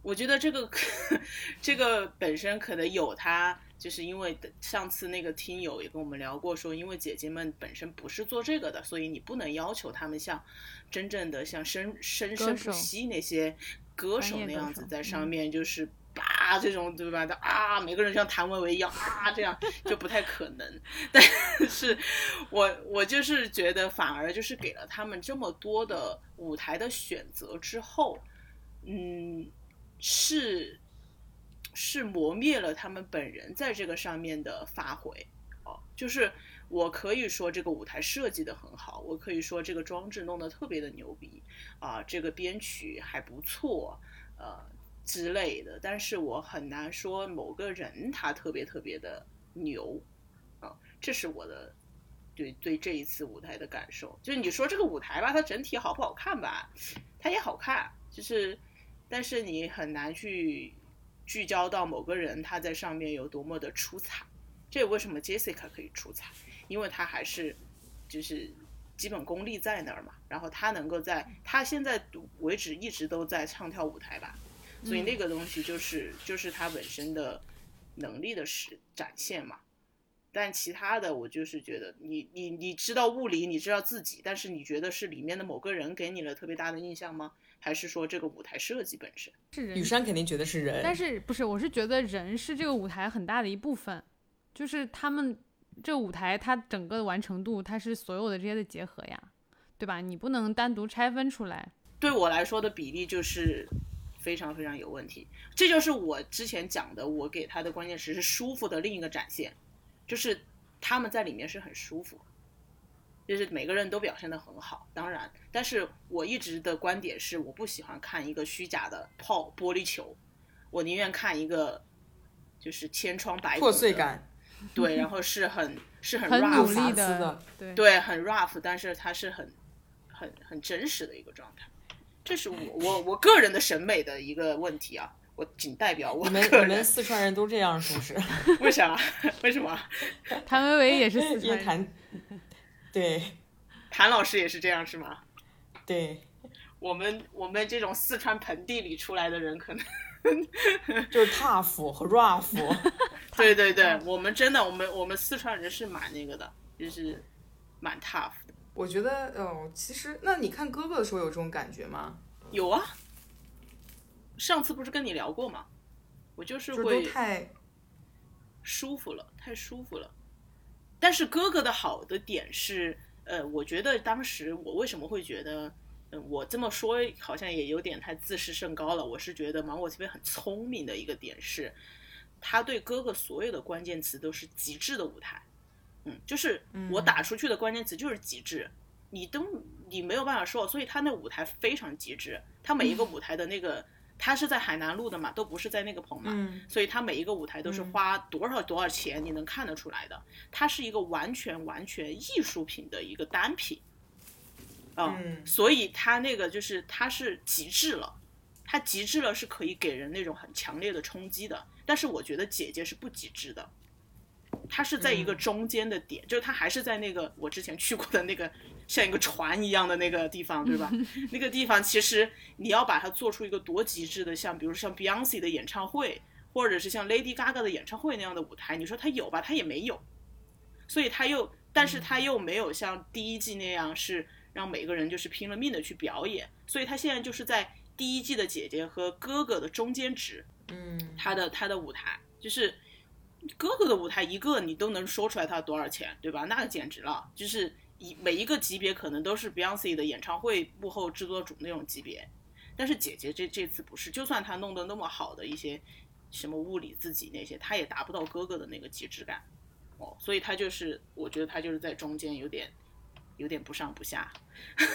我觉得这个 这个本身可能有他，就是因为上次那个听友也跟我们聊过说，因为姐姐们本身不是做这个的，所以你不能要求他们像真正的像生生生不息那些歌手那样子在上嗯面就是。叭这种对吧？的啊，每个人像谭维维一样啊，这样就不太可能。但是我我就是觉得，反而就是给了他们这么多的舞台的选择之后，嗯，是是磨灭了他们本人在这个上面的发挥。哦，就是我可以说这个舞台设计的很好，我可以说这个装置弄得特别的牛逼啊，这个编曲还不错，呃之类的。但是我很难说某个人他特别特别的牛啊，这是我的对对这一次舞台的感受。就是你说这个舞台吧，它整体好不好看吧？它也好看，就是但是你很难去聚焦到某个人他在上面有多么的出彩。这为什么 Jessica 可以出彩？因为他还是就是基本功力在那儿嘛，然后他能够在他现在为止一直都在唱跳舞台吧，所以那个东西就是就是他本身的能力的实展现嘛。但其他的我就是觉得你你你知道物理，你知道自己，但是你觉得是里面的某个人给你了特别大的印象吗？还是说这个舞台设计本身？是人雨山肯定觉得是人，但是不是？我是觉得人是这个舞台很大的一部分，就是他们这个舞台它整个的完成度，它是所有的这些的结合呀，对吧？你不能单独拆分出来。对我来说的比例就是非常非常有问题。这就是我之前讲的，我给他的关键词是舒服的另一个展现，就是他们在里面是很舒服，就是每个人都表现得很好。当然，但是我一直的观点是，我不喜欢看一个虚假的泡玻璃球，我宁愿看一个就是千疮百孔破碎感，对，然后是很是很很 rough 努力的对对，很 rough，但是它是很很很真实的一个状态。这是我我我个人的审美的一个问题啊，我仅代表我你们个人。你们四川人都这样是不是？为啥？为什么？谭维维也是四川人，谭，对谭老师也是这样是吗？对，我们我们这种四川盆地里出来的人，可能 就是 tough 和 rough，对对对，我们真的我们我们四川人是蛮那个的，就是蛮 tough 的。我觉得哦，其实那你看哥哥的时候有这种感觉吗？有啊，上次不是跟你聊过吗？我就是会太舒服了，太舒服了。但是哥哥的好的点是，呃，我觉得当时我为什么会觉得，嗯、我这么说好像也有点太自视甚高了。我是觉得芒果这边很聪明的一个点是，他对哥哥所有的关键词都是极致的舞台，嗯，就是我打出去的关键词就是极致，你都你没有办法说，所以他那舞台非常极致，他每一个舞台的那个。他是在海南录的嘛，都不是在那个棚嘛，嗯所以他每一个舞台都是花多少多少钱，你能看得出来的。它是一个完全完全艺术品的一个单品，啊、嗯所以它那个就是它是极致了，它极致了是可以给人那种很强烈的冲击的。但是我觉得姐姐是不极致的，她是在一个中间的点，就是她还是在那个我之前去过的那个像一个船一样的那个地方，对吧？那个地方其实你要把它做出一个多极致的，像比如说像 Beyonce 的演唱会，或者是像 Lady Gaga 的演唱会那样的舞台，你说它有吧？它也没有，所以它又，但是它又没有像第一季那样是让每个人就是拼了命的去表演，所以它现在就是在第一季的姐姐和哥哥的中间值，嗯他的他的舞台就是哥哥的舞台一个你都能说出来他多少钱，对吧？那个简直了，就是一每一个级别可能都是 Beyonce 的演唱会幕后制作组那种级别，但是姐姐这这次不是，就算她弄得那么好的一些什么物理自己那些，她也达不到哥哥的那个极致感，哦，所以她就是我觉得她就是在中间有点有点不上不下，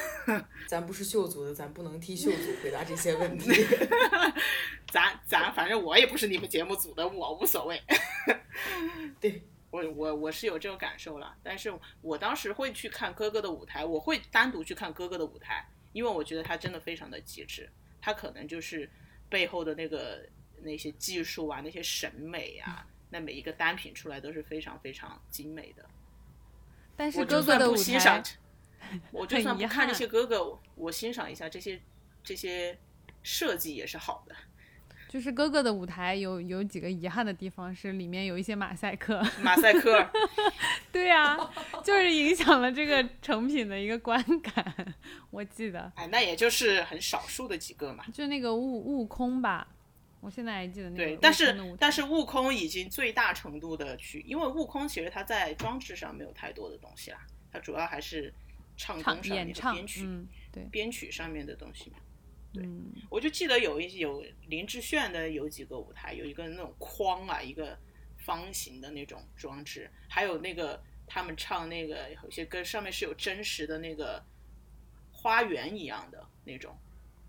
咱不是秀组的，咱不能替秀组回答这些问题。咱咱反正我也不是你们节目组的，我无所谓。对，我我我是有这种感受了，但是我当时会去看哥哥的舞台，我会单独去看哥哥的舞台，因为我觉得他真的非常的极致，他可能就是背后的那个那些技术啊，那些审美啊，那每一个单品出来都是非常非常精美的。但是哥哥的舞不欣赏台，我就算不看这些哥哥，我欣赏一下这些这些设计也是好的。就是哥哥的舞台有有几个遗憾的地方是里面有一些马赛克，马赛克，对呀、就是影响了这个成品的一个观感。我记得哎，那也就是很少数的几个嘛。就那个悟悟空吧，我现在还记得那个，对但是但是悟空已经最大程度的去，因为悟空其实他在装置上没有太多的东西啦，他主要还是唱唱功上面演唱的编曲、嗯，对，编曲上面的东西嘛。对，嗯我就记得有一有林志炫的有几个舞台，有一个那种框啊，一个方形的那种装置，还有那个他们唱那个有些歌上面是有真实的那个花园一样的那种，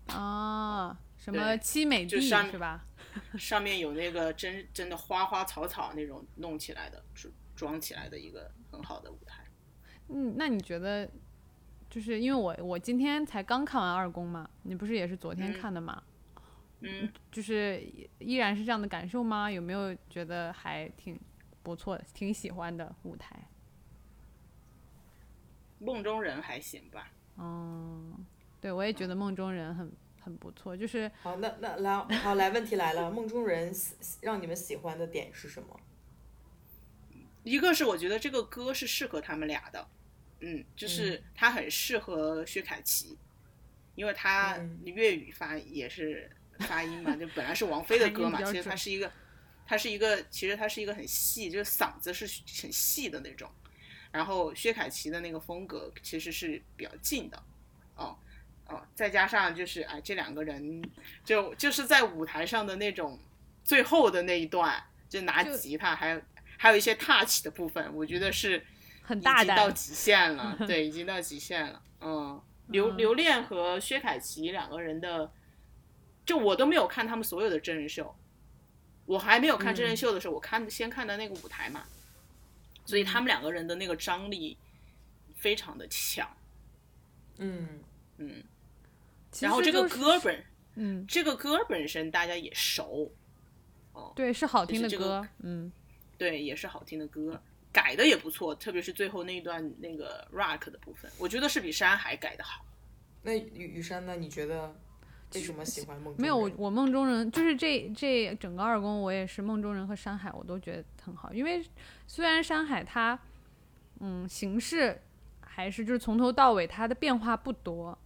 啊，什么凄美地就上是吧？上面有那个真真的花花草草那种弄起来的装装起来的一个很好的舞台。嗯，那你觉得，就是因为我我今天才刚看完二宫嘛，你不是也是昨天嗯看的嘛？嗯，就是依依然是这样的感受吗？有没有觉得还挺不错的，挺喜欢的舞台？梦中人还行吧，嗯，对我也觉得梦中人很很不错，就是好，那那来，好来，问题来了，梦中人让你们喜欢的点是什么？一个是我觉得这个歌是适合他们俩的，嗯，就是他很适合薛凯琪，因为他嗯。粤语发也是发音嘛，就本来是王菲的歌嘛，其实它发音比较准是一个，他是一个，其实他是一个很细，就是嗓子是很细的那种，然后薛凯琪的那个风格其实是比较近的，哦哦，再加上就是哎这两个人就就是在舞台上的那种最后的那一段，就拿吉他还有还有一些 touch 的部分，我觉得是已很大胆。经到极限了，对，已经到极限了。嗯，刘嗯刘恋和薛凯琪两个人的，就我都没有看他们所有的真人秀，我还没有看真人秀的时候，我看先看的那个舞台嘛，所以他们两个人的那个张力非常的强。嗯，嗯，然后这个歌本，嗯，这个歌本身大家也熟，哦对，是好听的歌，嗯，对，也是好听的歌，改的也不错，特别是最后那一段那个 rock 的部分，我觉得是比山海改的好。那雨雨山呢？你觉得为什么喜欢梦中人？没有我我梦中人就是这这整个二宫我也是梦中人和山海我都觉得很好，因为虽然山海它嗯形式还是就是从头到尾它的变化不多，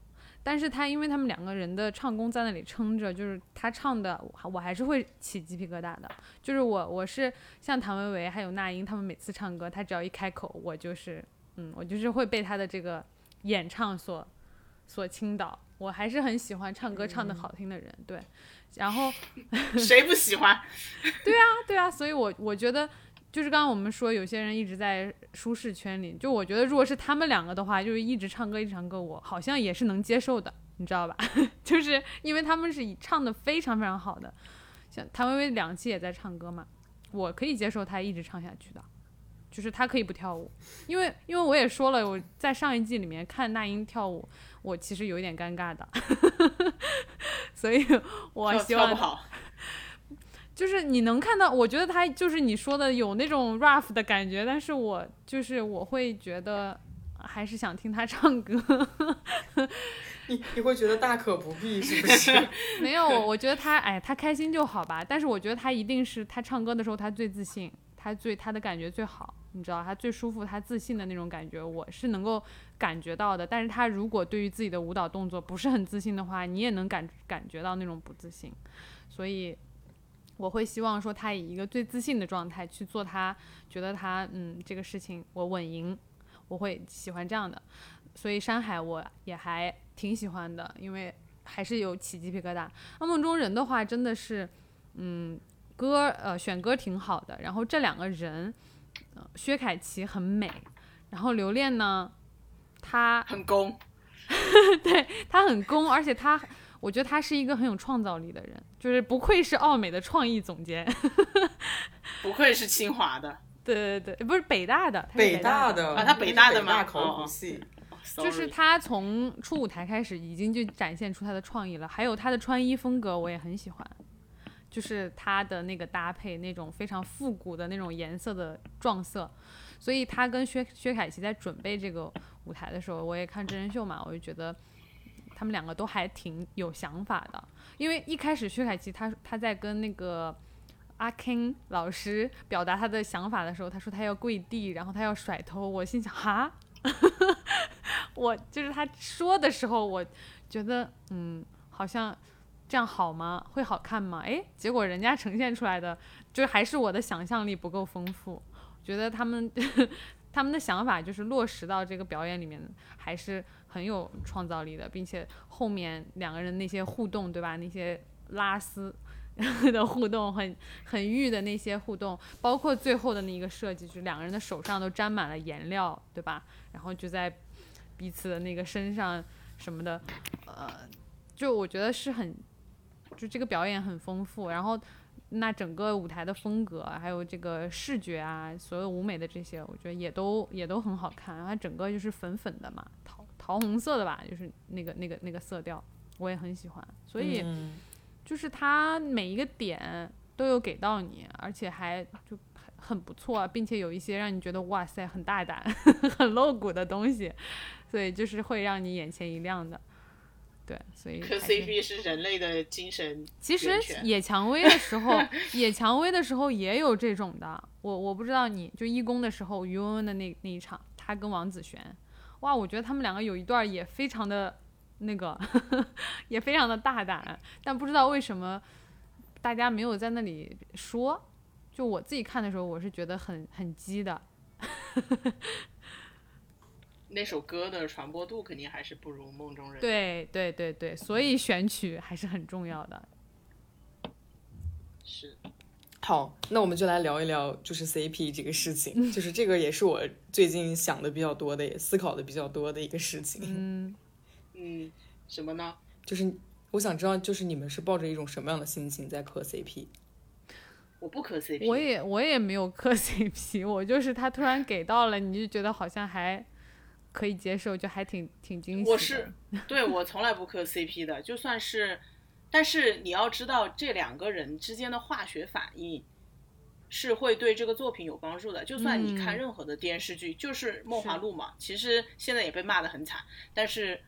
但是他因为他们两个人的唱功在那里撑着，就是他唱的我我还是会起鸡皮疙瘩的，就是我我是像谭维维还有那英他们每次唱歌，他只要一开口我就是嗯我就是会被他的这个演唱所所倾倒。我还是很喜欢唱歌唱的好听的人，对。然后，谁不喜欢？对啊对啊，所以我我觉得，就是刚刚我们说有些人一直在舒适圈里，就我觉得如果是他们两个的话，就是一直唱歌一直唱歌，我好像也是能接受的，你知道吧？就是因为他们是唱的非常非常好的，像谭维维两期也在唱歌嘛，我可以接受他一直唱下去的。就是他可以不跳舞，因为因为我也说了，我在上一季里面看那英跳舞，我其实有一点尴尬的，所以我希望，就是你能看到，我觉得他就是你说的有那种 rough 的感觉，但是我就是我会觉得还是想听他唱歌。你你会觉得大可不必，是不是？没有，我我觉得他哎，他开心就好吧。但是我觉得他一定是他唱歌的时候他最自信，他最他的感觉最好，你知道，他最舒服，他自信的那种感觉，我是能够感觉到的。但是他如果对于自己的舞蹈动作不是很自信的话，你也能感感觉到那种不自信。所以我会希望说他以一个最自信的状态去做他觉得他嗯这个事情我稳赢，我会喜欢这样的。所以山海我也还挺喜欢的，因为还是有起鸡皮疙瘩。那梦中人的话，真的是，嗯，歌呃选歌挺好的，然后这两个人，呃、薛凯琪很美，然后刘恋呢，她很攻。对她很攻，而且她我觉得他是一个很有创造力的人，就是不愧是奥美的创意总监。不愧是清华的，对对对，不是北大的，北大大的啊他北大的吗？北大考哦哦古系，就是他从初舞台开始已经就展现出他的创意了，还有他的穿衣风格我也很喜欢，就是他的那个搭配那种非常复古的那种颜色的撞色，所以他跟薛薛凯琪在准备这个舞台的时候，我也看真人秀嘛，我就觉得他们两个都还挺有想法的，因为一开始薛凯琪他他在跟那个。阿 King 老师表达他的想法的时候，他说他要跪地，然后他要甩头。我心想，哈，我就是他说的时候，我觉得嗯，好像这样好吗？会好看吗？诶，结果人家呈现出来的，就还是我的想象力不够丰富。觉得他们 他们的想法就是落实到这个表演里面，还是很有创造力的，并且后面两个人那些互动，对吧？那些拉丝 的互动，很很欲的那些互动，包括最后的那一个设计，就是两个人的手上都沾满了颜料，对吧？然后就在彼此的那个身上什么的，呃，就我觉得是很，就这个表演很丰富，然后。那整个舞台的风格，还有这个视觉啊，所有舞美的这些，我觉得也都也都很好看。它整个就是粉粉的嘛，桃桃红色的吧，就是那个那个那个色调，我也很喜欢。所以就是它每一个点都有给到你，而且还就很很不错，并且有一些让你觉得哇塞很大胆、很露骨的东西，所以就是会让你眼前一亮的。对，所以磕 CP 是人类的精神。其实野蔷薇的时候，野蔷薇的时候也有这种的。我我不知道你就义工的时候，于文文的那那一场，他跟王子璇，哇，我觉得他们两个有一段也非常的那个，也非常的大胆，但不知道为什么大家没有在那里说。就我自己看的时候，我是觉得很很激的。那首歌的传播度肯定还是不如《梦中人》。对对对对，所以选曲还是很重要的。是。好，那我们就来聊一聊，就是 CP 这个事情，就是这个也是我最近想的比较多的，也思考的比较多的一个事情。嗯嗯，什么呢？就是我想知道，就是你们是抱着一种什么样的心情在磕 CP？我不磕 CP，我也我也没有磕 CP，我就是他突然给到了，你就觉得好像还。可以接受，就还挺挺惊喜。我是对我从来不磕 CP 的，就算是，但是你要知道，这两个人之间的化学反应是会对这个作品有帮助的。就算你看任何的电视剧，就是《梦华录》嘛，其实现在也被骂得很惨，但是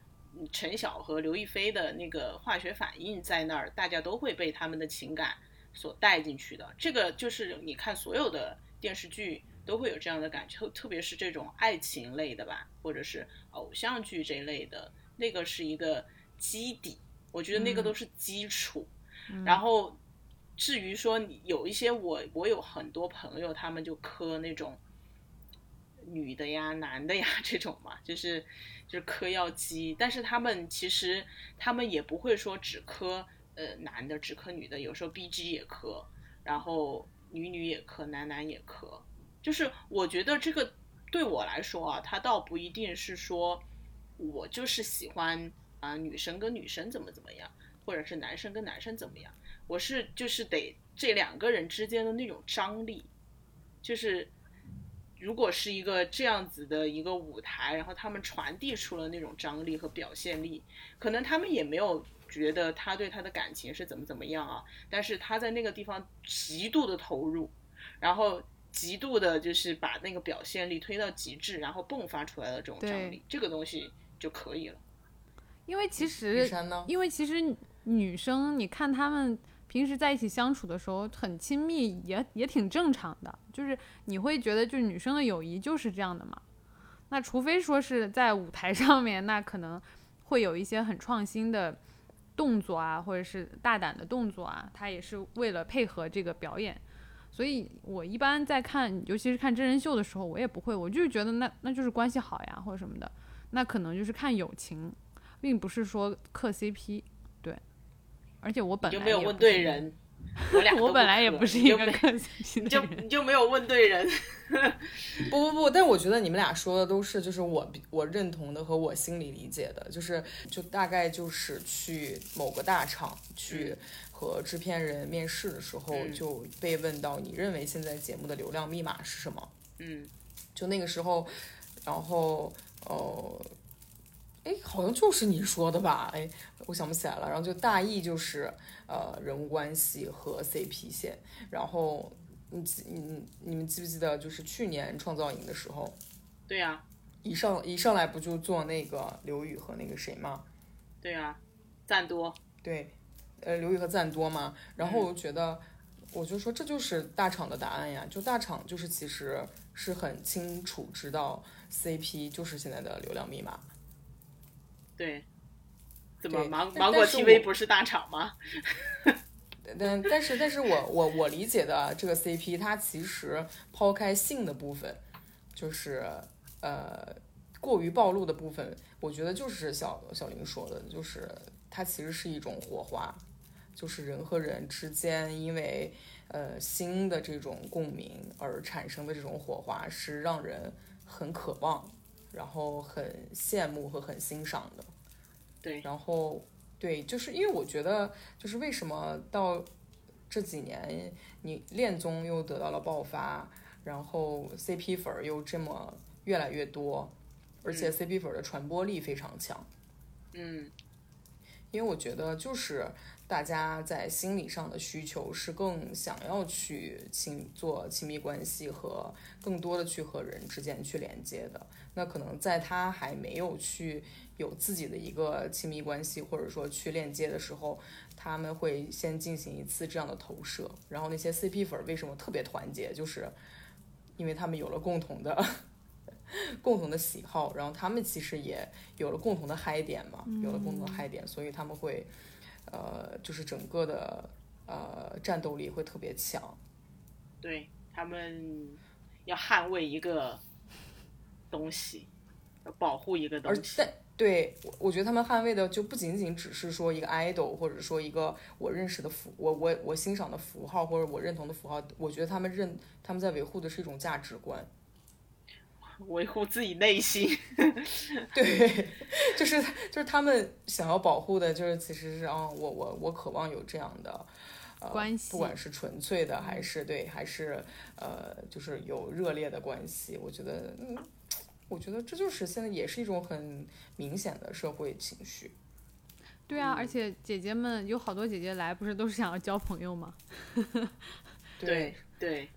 陈晓和刘亦菲的那个化学反应在那儿，大家都会被他们的情感所带进去的。这个就是你看所有的电视剧。都会有这样的感觉，特别是这种爱情类的吧，或者是偶像剧这一类的，那个是一个基底，我觉得那个都是基础。然后至于说有一些我我有很多朋友，他们就磕那种女的呀、男的呀 这种嘛，就是就是磕要基，但是他们其实他们也不会说只磕呃男的，只磕女的，有时候 BG 也磕，然后女女也磕，男男也磕。就是我觉得这个对我来说啊，它倒不一定是说，我就是喜欢啊女生跟女生怎么怎么样，或者是男生跟男生怎么样，我是就是得这两个人之间的那种张力，就是如果是一个这样子的一个舞台，然后他们传递出了那种张力和表现力，可能他们也没有觉得他对他的感情是怎么怎么样啊，但是他在那个地方极度的投入，然后。极度的，就是把那个表现力推到极致，然后迸发出来的这种张力，这个东西就可以了。因为其实，因为其实女生，你看她们平时在一起相处的时候很亲密，也也挺正常的。就是你会觉得，就是女生的友谊就是这样的嘛。那除非说是在舞台上面，那可能会有一些很创新的动作啊，或者是大胆的动作啊，它也是为了配合这个表演。所以，我一般在看，尤其是看真人秀的时候，我也不会，我就是觉得那那就是关系好呀，或者什么的，那可能就是看友情，并不是说磕 CP，对。而且我本来就没有问对人，我俩 我本来也不是一个磕 CP 的人，你就没有问对人。不不不，但我觉得你们俩说的都是就是我我认同的和我心里理解的，就是就大概就是去某个大厂去。和制片人面试的时候就被问到，你认为现在节目的流量密码是什么？嗯，就那个时候，然后呃，哎，好像就是你说的吧？哎，我想不起来了。然后就大意就是呃，人物关系和 CP 线。然后你你你们记不记得，就是去年创造营的时候？对呀，一上一上来不就做那个刘宇和那个谁吗？对呀，赞多。对。呃，刘宇和赞多嘛，然后我就觉得，我就说这就是大厂的答案呀，就大厂就是其实是很清楚知道 CP 就是现在的流量密码。对，怎么芒芒果 TV 不是大厂吗？但但是但是我我我理解的这个 CP，它其实抛开性的部分。就是呃过于暴露的部分，我觉得就是小小林说的，就是它其实是一种火花，就是人和人之间因为呃新的这种共鸣而产生的这种火花，是让人很渴望，然后很羡慕和很欣赏的。对，然后对，就是因为我觉得，就是为什么到这几年你恋综又得到了爆发，然后 CP 粉儿又这么越来越多，而且 CP 粉儿的传播力非常强。嗯，因为我觉得就是大家在心理上的需求是更想要去亲做亲密关系和更多的去和人之间去连接的。那可能在他还没有去有自己的一个亲密关系或者说去链接的时候，他们会先进行一次这样的投射。然后那些 CP 粉儿为什么特别团结，就是因为他们有了共同的。共同的喜好，然后他们其实也有了共同的嗨点嘛，有了共同的嗨点，所以他们会，呃，就是整个的呃战斗力会特别强。对他们要捍卫一个东西，要保护一个东西。而但对我，我觉得他们捍卫的就不仅仅只是说一个 idol，或者说一个我认识的符，我我我欣赏的符号或者我认同的符号，我觉得他们认他们在维护的是一种价值观。维护自己内心，对，就是就是他们想要保护的，就是其实是啊、我我我渴望有这样的。呃，关系不管是纯粹的，还是对，还是呃，就是有热烈的关系，我觉得，嗯，我觉得这就是现在也是一种很明显的社会情绪。对啊，而且姐姐们有好多姐姐来，不是都是想要交朋友吗？对对，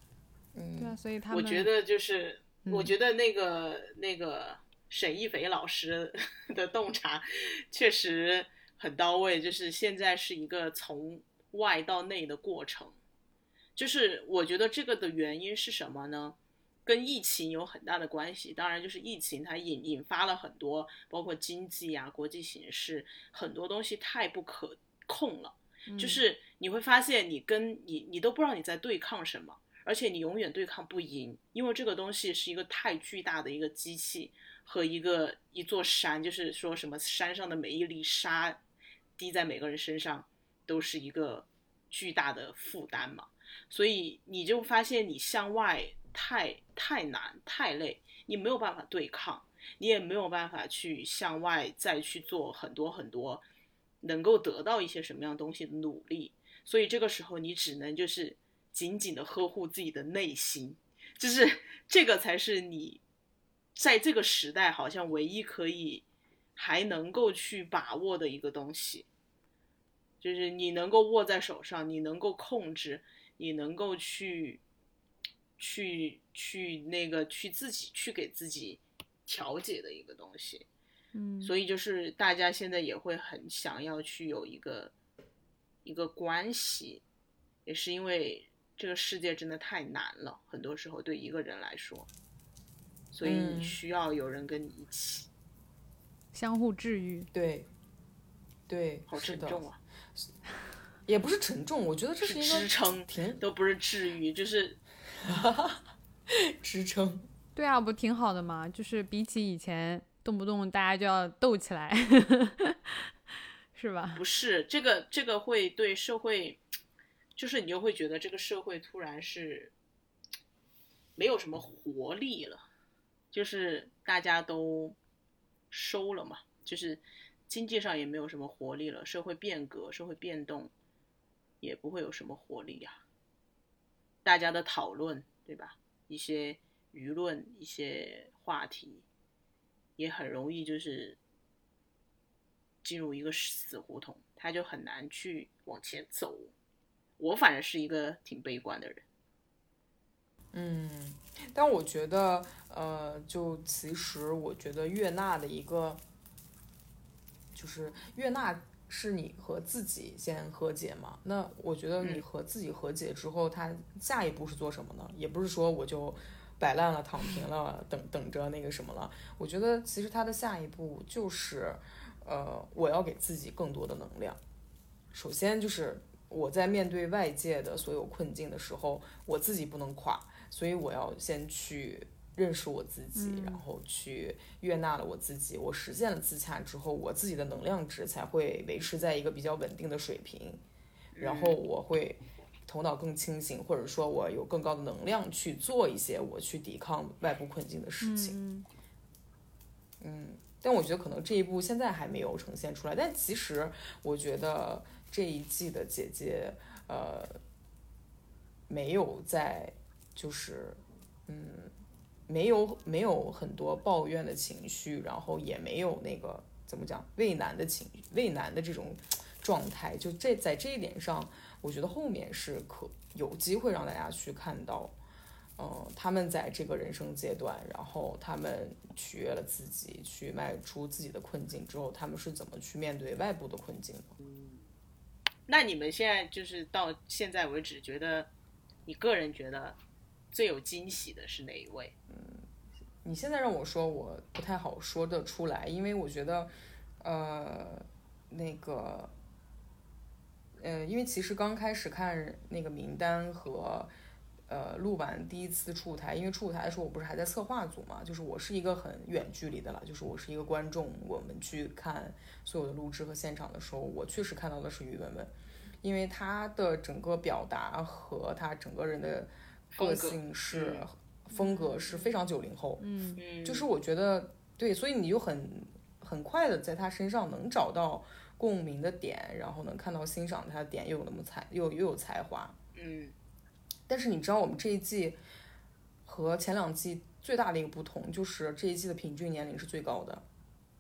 嗯，对啊，所以他们我觉得就是，我嗯觉得那个那个沈一斐老师 的洞察确实很到位，就是现在是一个从外到内的过程。就是我觉得这个的原因是什么呢？跟疫情有很大的关系。当然，就是疫情它引引发了很多，包括经济啊、国际形势，很多东西太不可控了。就是你会发现，你跟你你都不知道你在对抗什么，而且你永远对抗不赢，因为这个东西是一个太巨大的一个机器和一个一座山，就是说什么山上的每一粒沙滴在每个人身上都是一个巨大的负担嘛，所以你就发现你向外太太难太累，你没有办法对抗，你也没有办法去向外再去做很多很多能够得到一些什么样东西的努力，所以这个时候你只能就是紧紧的呵护自己的内心，就是 这个才是你在这个时代好像唯一可以还能够去把握的一个东西，就是你能够握在手上，你能够控制，你能够去去去那个去自己去给自己调节的一个东西。嗯，所以就是大家现在也会很想要去有一个一个关系，也是因为这个世界真的太难了，很多时候对一个人来说，所以嗯。你需要有人跟你一起，相互治愈。对，对，好，沉重啊，也不是沉重，我觉得这是一个支撑挺都不是治愈，就是 支撑。对啊，不挺好的吗？就是比起以前动不动大家就要斗起来，是吧？不是这个这个会对社会，就是你就会觉得这个社会突然是没有什么活力了，就是大家都收了嘛，就是经济上也没有什么活力了，社会变革、社会变动也不会有什么活力呀、大家的讨论对吧？一些舆论、一些话题，也很容易就是进入一个死胡同，他就很难去往前走。我反正是一个挺悲观的人。嗯，但我觉得，呃，就其实我觉得悦纳的一个，就是悦纳是你和自己先和解嘛。那我觉得你嗯和自己和解之后，他下一步是做什么呢？也不是说我就摆烂了、躺平了，等等着那个什么了。我觉得其实他的下一步就是，呃，我要给自己更多的能量。首先就是我在面对外界的所有困境的时候，我自己不能垮，所以我要先去认识我自己，然后去悦纳了我自己，我实现了自洽之后，我自己的能量值才会维持在一个比较稳定的水平，然后我会头脑更清醒，或者说我有更高的能量去做一些我去抵抗外部困境的事情。嗯但我觉得可能这一步现在还没有呈现出来，但其实我觉得这一季的姐姐，呃，没有在就是嗯，没有没有很多抱怨的情绪，然后也没有那个怎么讲畏难的情畏难的这种状态，就这在这一点上，我觉得后面是可有机会让大家去看到。嗯，他们在这个人生阶段，然后他们取悦了自己，去迈出自己的困境之后，他们是怎么去面对外部的困境的？那你们现在就是到现在为止，觉得你个人觉得最有惊喜的是哪一位？嗯你现在让我说，我不太好说得出来，因为我觉得，呃，那个，呃，因为其实刚开始看那个名单和。呃，录完第一次出舞台，因为出舞台的时候我不是还在策划组嘛，就是我是一个很远距离的了，就是我是一个观众，我们去看所有的录制和现场的时候，我确实看到的是于文文，因为她的整个表达和她整个人的个性是风格是非常九零后，嗯嗯，就是我觉得对，所以你就很很快的在他身上能找到共鸣的点，然后能看到欣赏他的点，又有那么才又又有才华，嗯但是你知道我们这一季和前两季最大的一个不同，就是这一季的平均年龄是最高的，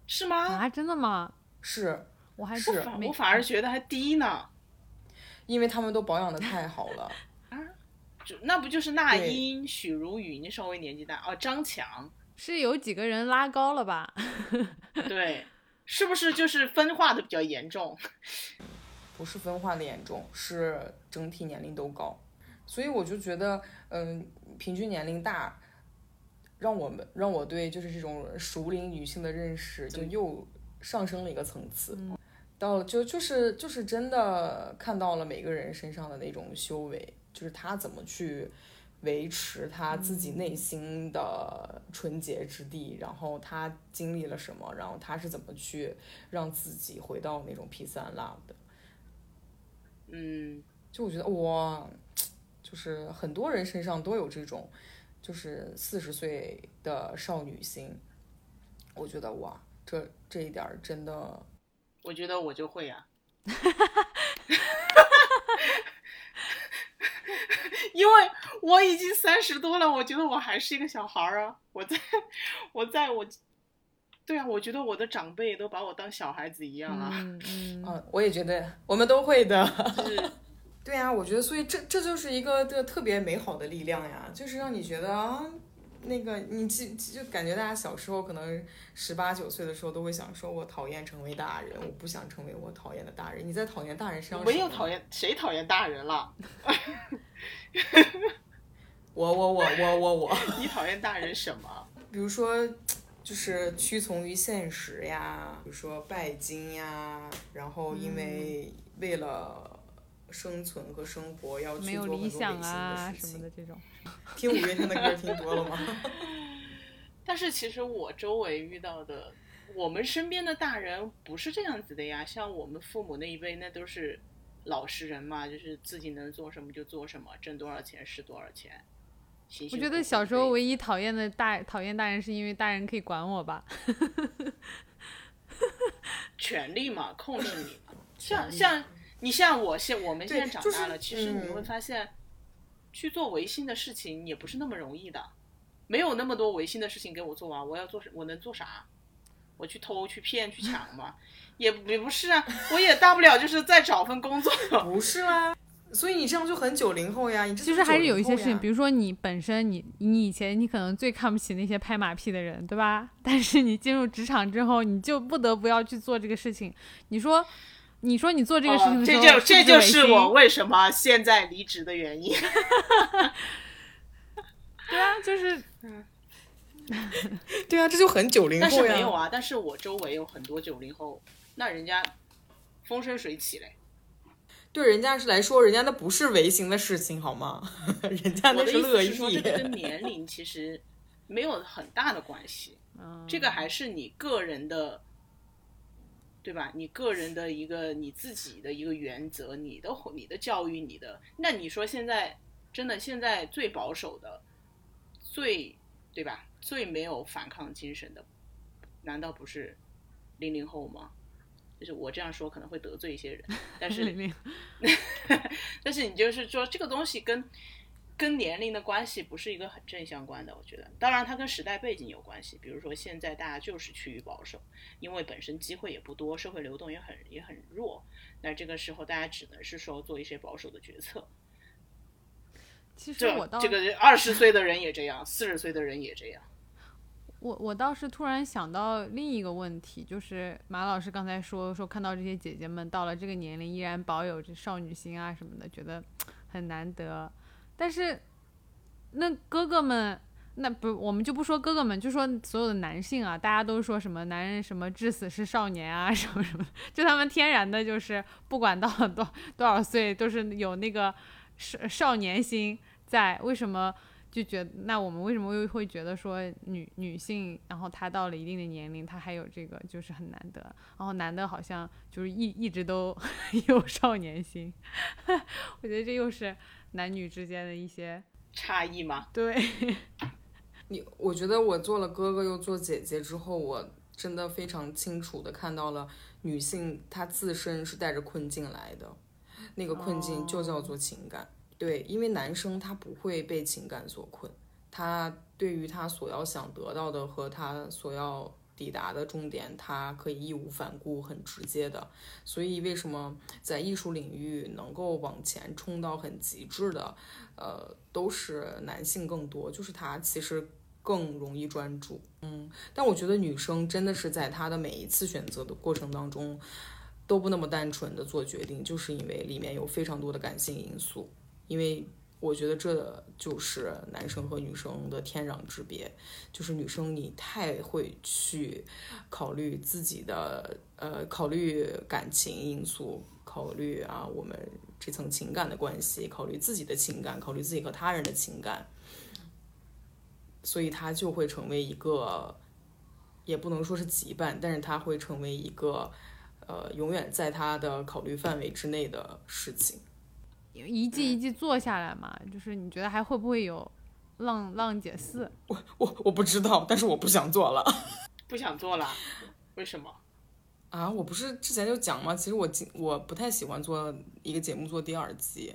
是吗？啊，真的吗？是我还是我反而觉得还低呢。因为他们都保养的太好了。就那不就是那英、许茹芸稍微年纪大哦，张强是有几个人拉高了吧？对，是不是就是分化的比较严重？不是分化的严重，是整体年龄都高，所以我就觉得，嗯，平均年龄大，让我们让我对就是这种熟龄女性的认识就又上升了一个层次。到就就是就是真的看到了每个人身上的那种修为，就是他怎么去维持他自己内心的纯洁之地，然后他经历了什么，然后他是怎么去让自己回到那种 peace and love 的。嗯，就我觉得哇，就是很多人身上都有这种，就是四十岁的少女心。我觉得哇，这这一点儿真的，我觉得我就会呀啊。因为我已经三十多了，我觉得我还是一个小孩儿啊！我在，我在我，对啊，我觉得我的长辈都把我当小孩子一样啊。嗯嗯，嗯，我也觉得我们都会的。是对啊，我觉得，所以这这就是一个这特别美好的力量呀，就是让你觉得啊，那个你记就感觉大家小时候可能十八九岁的时候都会想说，我讨厌成为大人，我不想成为我讨厌的大人。你在讨厌大人身上没有讨厌谁讨厌大人了？我我我我我我。你讨厌大人什么？比如说，就是屈从于现实呀，比如说拜金呀，然后因为为了生存和生活要去没有做很多违理想心啊的事情。什么的这种。听五月天的歌听多了吗？但是其实我周围遇到的，我们身边的大人不是这样子的呀。像我们父母那一辈，那都是老实人嘛，就是自己能做什么就做什么，挣多少钱是多少钱。辛我觉得小时候唯一讨厌的大讨厌大人，是因为大人可以管我吧？权利嘛，控制你嘛。像像你像我现我们现在长大了，其实你会嗯发现，去做违心的事情也不是那么容易的，没有那么多违心的事情给我做啊！我要做我能做啥？我去偷去骗去抢吗？也也不是啊，我也大不了就是再找份工作。不是啊，所以你这样就很九零后呀。你这其实还是有一些事，情，比如说你本身你你以前你可能最看不起那些拍马屁的人，对吧？但是你进入职场之后，你就不得不要去做这个事情。你说，你说你做这个事情的时候，哦这就这就是我为什么现在离职的原因。对啊，就是 对啊，这就很九零但是后。没有啊，但是我周围有很多九零后，那人家风生水起嘞。对人家是来说，人家那不是违心的事情，好吗？人家那乐意。是说，这个跟年龄其实没有很大的关系。嗯，这个还是你个人的，对吧？你个人的一个你自己的一个原则，你的你的教育，你的那你说现在真的现在最保守的，最对吧？最没有反抗精神的，难道不是零零后吗？就是我这样说可能会得罪一些人，但是 但是你就是说这个东西跟跟年龄的关系不是一个很正相关的，我觉得。当然，它跟时代背景有关系。比如说，现在大家就是趋于保守，因为本身机会也不多，社会流动也很也很弱。那这个时候，大家只能是说做一些保守的决策。其实我倒这个二十岁的人也这样，四十岁的人也这样。我我倒是突然想到另一个问题，就是马老师刚才说说看到这些姐姐们到了这个年龄依然保有着少女心啊什么的，觉得 很难得。但是那哥哥们，那不我们就不说哥哥们，就说所有的男性啊，大家都说什么男人什么至死是少年啊什么什么，就他们天然的就是不管到多多少岁都是有那个少少年心在，为什么？就觉得，那我们为什么又会觉得说女女性，然后她到了一定的年龄，她还有这个就是很难得，然后男的好像就是一一直都 有少年心，我觉得这又是男女之间的一些差异吗？对，你我觉得我做了哥哥又做姐姐之后，我真的非常清楚的看到了女性她自身是带着困境来的，那个困境就叫做情感。对，因为男生他不会被情感所困，他对于他所要想得到的和他所要抵达的终点，他可以义无反顾、很直接的。所以为什么在艺术领域能够往前冲到很极致的，呃，都是男性更多，就是他其实更容易专注。嗯，但我觉得女生真的是在她的每一次选择的过程当中，都不那么单纯的做决定，就是因为里面有非常多的感性因素。因为我觉得这就是男生和女生的天壤之别，就是女生你太会去考虑自己的呃，考虑感情因素，考虑啊我们这层情感的关系，考虑自己的情感，考虑自己和他人的情感，所以他就会成为一个，也不能说是羁绊，但是他会成为一个呃，永远在他的考虑范围之内的事情。一季一季做下来嘛，就是你觉得还会不会有浪浪姐四？我我我不知道，但是我不想做了。不想做了，为什么？啊，我不是之前就讲吗？其实我今我不太喜欢做一个节目做第二季，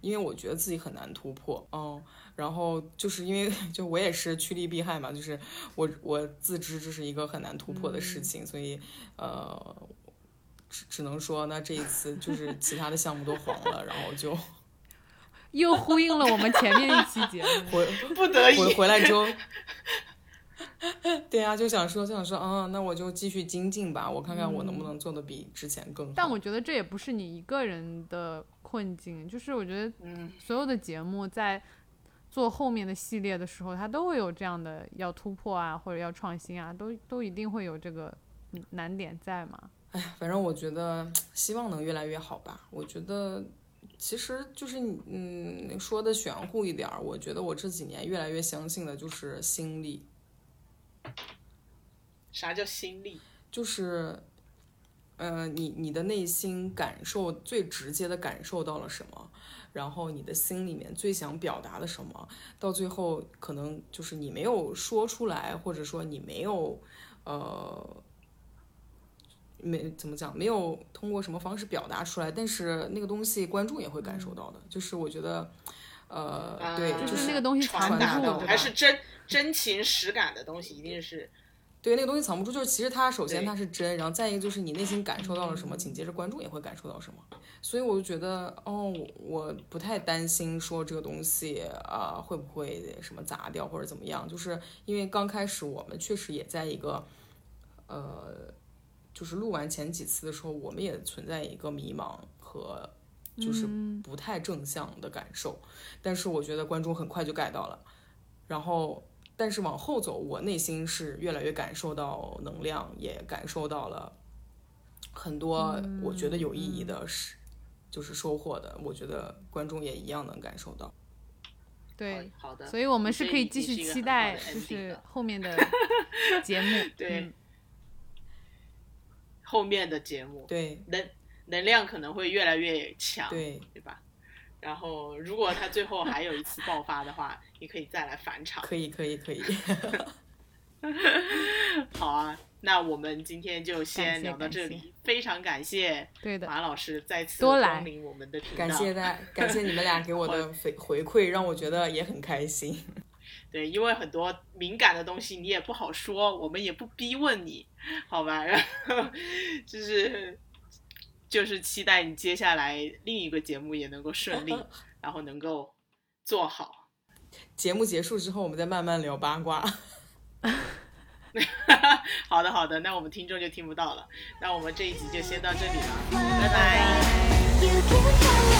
因为我觉得自己很难突破。嗯，然后就是因为就我也是趋利避害嘛，就是我我自知这是一个很难突破的事情，所以呃。只只能说，那这一次就是其他的项目都黄了，然后就又呼应了我们前面一期节目。回 不得已回回来之后，对呀、就想说就想说，嗯，那我就继续精进吧，我看看我能不能做的比之前更好。但我觉得这也不是你一个人的困境，就是我觉得嗯，所有的节目在做后面的系列的时候，它都会有这样的要突破啊，或者要创新啊，都都一定会有这个嗯难点在嘛。反正我觉得希望能越来越好吧。我觉得其实就是你嗯说的玄乎一点儿，我觉得我这几年越来越相信的就是心力，啥叫心力？就是呃你你的内心感受最直接的感受到了什么，然后你的心里面最想表达的什么，到最后可能就是你没有说出来，或者说你没有呃。没怎么讲，没有通过什么方式表达出来，但是那个东西观众也会感受到的。就是我觉得，呃，对，啊就是那个东西传达的还是真真情实感的东西，一定是对那个东西藏不住。就是其实它首先它是真，然后再一个就是你内心感受到了什么，紧接着观众也会感受到什么。所以我就觉得，哦，我我不太担心说这个东西啊、会不会什么砸掉或者怎么样，就是因为刚开始我们确实也在一个，呃。就是录完前几次的时候，我们也存在一个迷茫和就是不太正向的感受，但是我觉得观众很快就 get 到了，然后但是往后走，我内心是越来越感受到能量，也感受到了很多我觉得有意义的是就是收获的，我觉得观众也一样能感受到。对，好的，所以我们是可以继续期待，就是后面的 节目。对嗯后面的节目，对能能量可能会越来越强，对，对吧？然后如果他最后还有一次爆发的话，你可以再来返场。可以可以可以，好啊，那我们今天就先聊到这里，非常感谢对的，马老师再次来光临我们的频道。感谢大家，感谢你们俩给我的回回馈，让我觉得也很开心。对，因为很多敏感的东西你也不好说，我们也不逼问你，好吧？然后就是就是期待你接下来另一个节目也能够顺利，然后能够做好。节目结束之后，我们再慢慢聊八卦。好的，好的，那我们听众就听不到了。那我们这一集就先到这里了，拜拜。